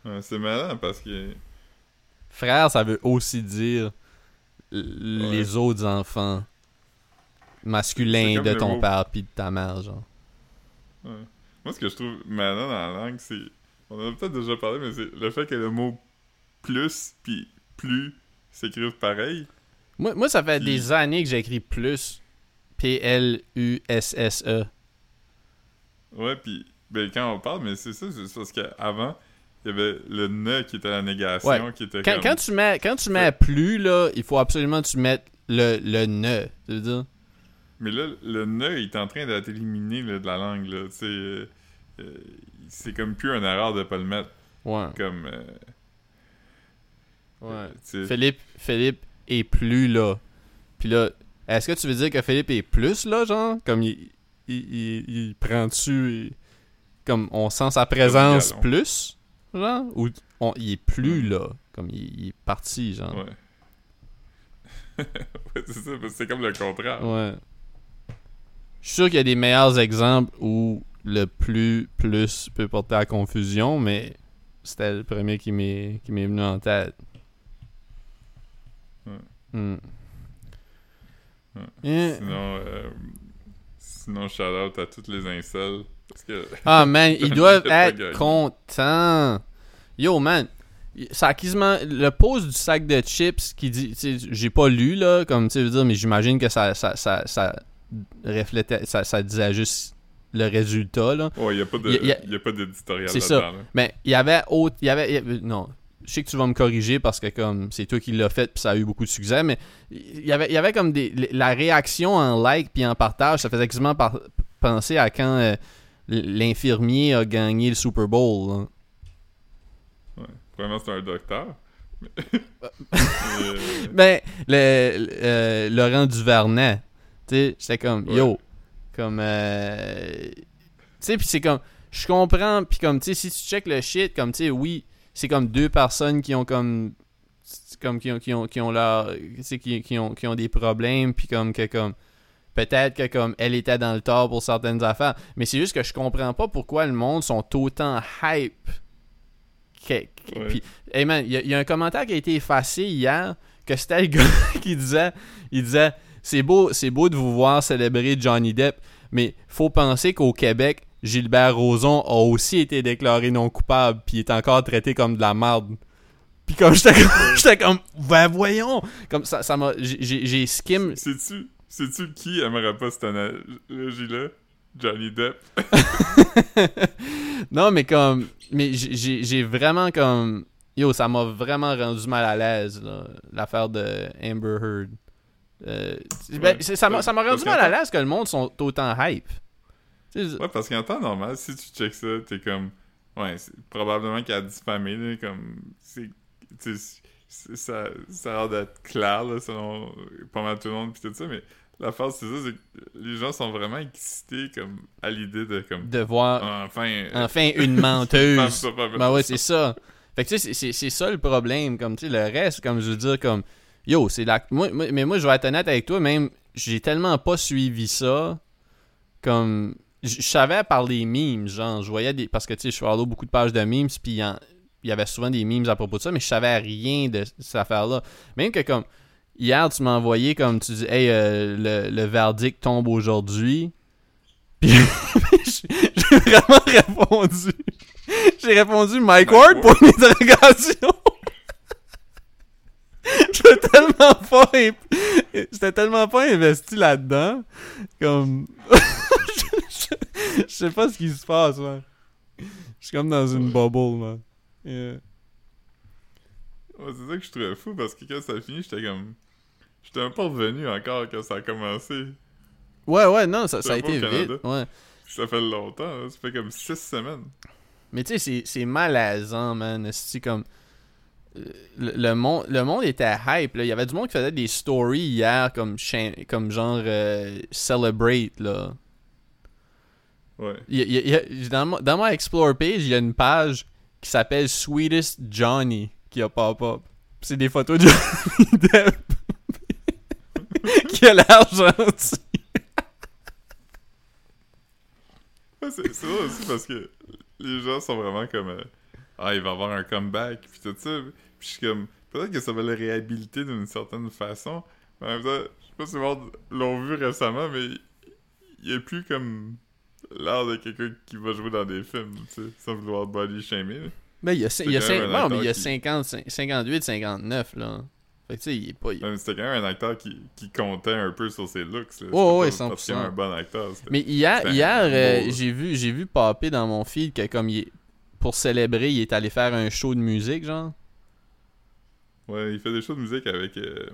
Ouais, c'est malin parce que. Frère, ça veut aussi dire Ouais. les autres enfants masculins de ton père puis de ta mère, genre. Ouais. Moi, ce que je trouve malin dans la langue, c'est. On en a peut-être déjà parlé, mais c'est le fait que le mot plus puis plus s'écrivent pareil. Moi, moi, ça fait Puis- des années que j'écris plus. P-L-U-S-S-E. Ouais, puis. Ben, quand on parle, mais c'est ça, c'est parce qu'avant, il y avait le ne qui était la négation, Ouais. qui était Quand, comme. quand tu mets, quand tu mets plus, là, il faut absolument que tu mettes le, le ne. Tu veux dire? Mais là, le ne il est en train d'être éliminé là, de la langue, là. Tu sais, euh, euh, c'est comme plus une erreur de pas le mettre. Ouais. Comme. euh, Ouais. euh, tu Philippe, Philippe est plus là. Puis là, est-ce que tu veux dire que Philippe est plus là, genre? Comme il, il, il, il prend-tu. Comme on sent sa présence plus? Genre? Ou on- il est plus là? Comme il, est parti, genre? Ouais. ouais, c'est ça, c'est comme le contraire. Ouais. Je suis sûr qu'il y a des meilleurs exemples où le plus plus peut porter à confusion, mais c'était le premier qui m'est venu en tête. Eh. Sinon, euh, sinon, shout out à toutes les incels. Parce que. Ah man, ils doivent être contents. Yo man, ça a quasiment le pose du sac de chips qui dit, j'ai pas lu là, comme tu veux dire, mais j'imagine que ça, ça, ça, ça reflétait, ça, ça disait juste le résultat là. Ouais, il n'y a pas d'éditorial C'est là-dedans. ça. là. Mais il y avait autre, avait, y avait- non, je sais que tu vas me corriger parce que comme c'est toi qui l'as fait puis ça a eu beaucoup de succès, mais il y avait, il y avait comme des, la réaction en like puis en partage, ça faisait quasiment par- penser à quand euh, l'infirmier a gagné le Super Bowl. là. Ouais. Premièrement, c'est un docteur. Mais, Ben, le, le- euh, Laurent Duvernay, tu sais, j'étais comme, Ouais. yo, comme, euh, tu sais, puis c'est comme, je comprends, puis comme, tu sais, si tu check le shit, comme, tu sais, oui, c'est comme deux personnes qui ont comme, comme, qui ont, qui ont, qui ont leur, qui, qui ont, qui ont des problèmes, puis comme, que comme, peut-être que comme, elle était dans le tort pour certaines affaires, mais c'est juste que je comprends pas pourquoi le monde sont autant hype. que- que- Ouais. puis Hey man, il y, a- il y a un commentaire qui a été effacé hier que c'était le gars qui disait il disait c'est beau c'est beau de vous voir célébrer Johnny Depp mais faut penser qu'au Québec Gilbert Rozon a aussi été déclaré non coupable puis est encore traité comme de la merde. Puis comme j'étais comme, j'étais comme ben voyons comme ça ça m'a j'ai- skim Sais-tu sais-tu qui aimerait pas cette analogie-là? Johnny Depp. non mais comme mais j'ai- vraiment comme yo ça m'a vraiment rendu mal à l'aise là, l'affaire de Amber Heard Euh, ben, Ouais. ça m'a ça m'a rendu mal à l'aise que le monde sont autant hype Ouais, parce qu'en temps normal, si tu checks ça, t'es comme. Ouais, c'est probablement qu'il a diffamé, là, comme. C'est. ça, ça a l'air d'être clair, là, selon pas mal tout le monde, pis tout ça, mais la phase, c'est ça, c'est que les gens sont vraiment excités, comme, à l'idée de, comme, De voir enfin... euh, enfin une femme menteuse. Ben ouais, ça. c'est ça. Fait que tu sais, c'est- c'est c'est ça le problème. Comme tu sais, le reste, comme je veux dire, comme yo, c'est la. Moi, moi- mais moi, je vais être honnête avec toi, même, j'ai tellement pas suivi ça. Comme. Je savais par les memes, genre, je voyais des. Parce que tu sais, je follow beaucoup de pages de memes, puis il y, avait souvent des memes à propos de ça, mais je savais rien de cette affaire-là. Même que comme. Hier, tu m'as envoyé comme tu dis, hey, euh, le, verdict tombe aujourd'hui. Puis j'ai vraiment répondu. J'ai répondu Mike Ward pour une interrogation. J'étais tellement pas J'étais tellement pas investi là-dedans. Comme. je, sais pas ce qui se passe, man. Je suis comme dans une bubble, man. Yeah. Ouais, c'est ça que je trouvais fou, parce que quand ça a fini, j'étais comme... J'étais même pas revenu encore quand ça a commencé. Ouais, ouais, non, ça, ça a été vite. Ouais. Ça fait longtemps, là. ça fait comme six semaines. Mais tu sais, c'est- c'est malaisant, man. C'est comme. euh, Le, le monde, le monde était hype. Là. Il y avait du monde qui faisait des stories hier, comme, comme genre euh, Celebrate. Là. Ouais. Il il il dans, mon, dans ma Explore page, il y a une page qui s'appelle Sweetest Johnny qui a pop-up. C'est des photos de Johnny Depp qui a l'air gentil. C'est vrai aussi parce que les gens sont vraiment comme euh, Ah, il va avoir un comeback, puis tout ça. Puis je suis comme Peut-être que ça va le réhabiliter d'une certaine façon. Mais en même temps, je sais pas si le monde l'ont vu récemment, mais il est plus comme l'air de quelqu'un qui va jouer dans des films, tu sais, sans vouloir body shamer. Mais il y a, il y a, bon, mais il y a acteur qui- 50, cin- 58, 59, là. Fait que tu sais, il est pas... il- c'était quand même un acteur qui, qui comptait un peu sur ses looks. Là. C'était Ouais, ouais, pas parce qu'il 100%. était un bon acteur. Mais hier, hier euh, j'ai vu, vu popper dans mon feed que comme il est- pour célébrer, il est allé faire un show de musique, genre. Ouais, il fait des shows de musique avec. euh,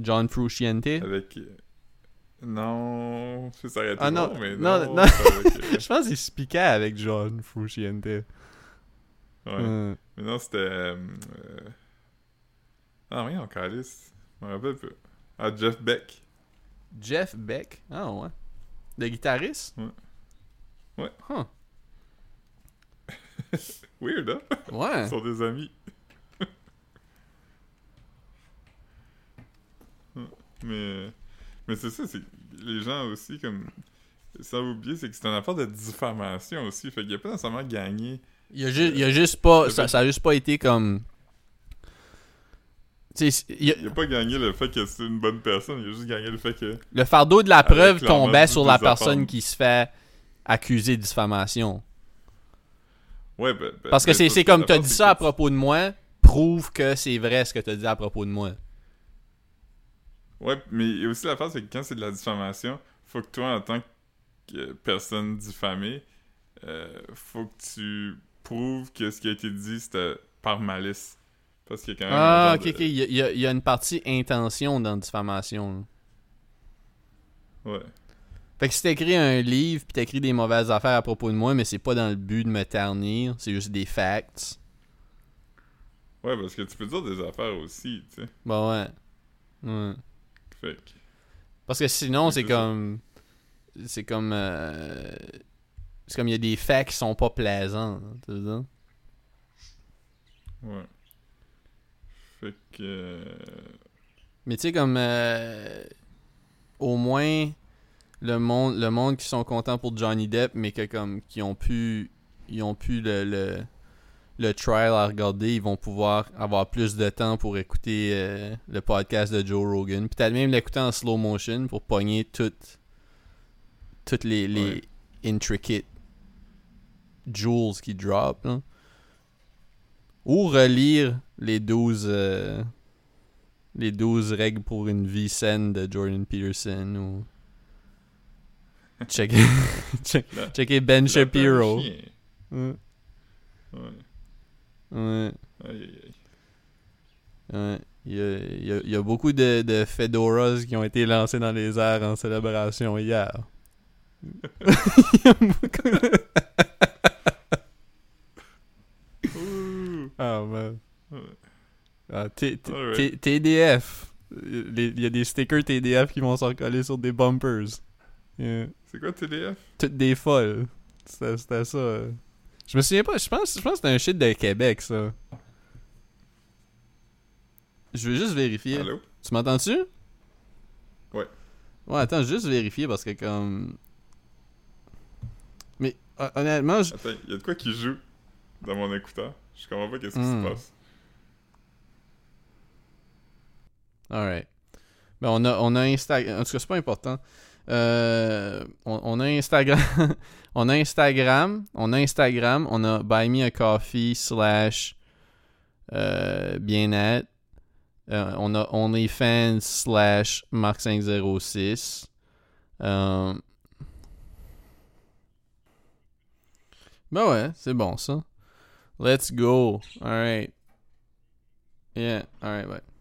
John Frusciante. avec. euh, Non, ça aurait été Ah, non, bon, mais non, non. non. Je pense qu'il se piquait avec John Frusciante. ouais. Mais non, c'était. euh, Ah, oui, on calice. Je me rappelle pas. Ah, Jeff Beck. Jeff Beck? Ah ouais. Le guitariste? Ouais. Ouais. Huh. Weird, hein? Ouais. Ils sont des amis. mais mais c'est ça, c'est les gens aussi, comme. Sans oublier, c'est que c'est une affaire de diffamation aussi. Fait qu'il a pas nécessairement gagné. Il a, ju- il a juste pas. Le Ça, ça a juste pas été comme. Il a- a pas gagné le fait que c'est une bonne personne, il a juste gagné le fait que. le fardeau de la preuve tombait sur la affaires. personne qui se fait accuser de diffamation. Ouais, ben, ben, Parce que c'est ça, comme t'as dit ça à propos de moi, prouve que c'est vrai ce que t'as dit à propos de moi. Ouais, mais il y a aussi l'affaire, c'est que quand c'est de la diffamation, faut que toi, en tant que personne diffamée, euh, faut que tu prouves que ce qui a été dit, c'était par malice. Parce qu'il y a quand même. Ah, ok, ok. Il y, a- il y une partie intention dans diffamation. Ouais. Fait que si t'écris un livre pis t'écris des mauvaises affaires à propos de moi, mais c'est pas dans le but de me ternir, c'est juste des facts. Ouais, parce que tu peux dire des affaires aussi, tu sais. Bah ouais. Ouais. Fait que. Parce que sinon, C'est comme. C'est comme. euh, C'est comme il y a des faits qui sont pas plaisants. Ouais. Fait que. euh, Mais tu sais, comme. euh, Au moins, le monde, le monde qui sont contents pour Johnny Depp, mais que comme. Qui ont pu. Ils ont pu le. le le trial à regarder, ils vont pouvoir avoir plus de temps pour écouter euh, le podcast de Joe Rogan. Peut-être même l'écouter en slow motion pour pogner toutes toutes les, les Ouais. intricate jewels qui drop. Ou relire les 12 euh, les 12 règles pour une vie saine de Jordan Peterson ou checker, check- checker Ben Shapiro. Ouais. Ouais. Ouais. Aïe, aïe, aïe. Ouais. Il y a, il y a- il y a beaucoup de, de fedoras qui ont été lancés dans les airs en célébration hier. Il y a beaucoup de- Ouh. Ah, man. Ah, T- T- Alright. T- TDF. Il y a des stickers TDF qui vont s'en coller sur des bumpers. Yeah. C'est quoi TDF? Toutes des folles. C'était c'était ça. Je me souviens pas, je pense, je pense que c'était un shit de Québec, ça. Je veux juste vérifier. Allô? Tu m'entends-tu? Ouais. Ouais, attends, juste vérifier parce que comme... Mais hon- honnêtement, je... Attends, y a de quoi qui joue dans mon écouteur? Je comprends pas qu'est-ce qui Hmm. se passe. Alright. Ben, on a, on a Instagram. En tout cas, c'est pas important. Euh, on, a Instagram. on a Instagram. On a Instagram. On Buy Me a Coffee slash euh, bien-être. Euh, on a OnlyFans slash Mark506. Euh, ben ouais, c'est bon ça. Let's go. Alright. Yeah, alright, bye.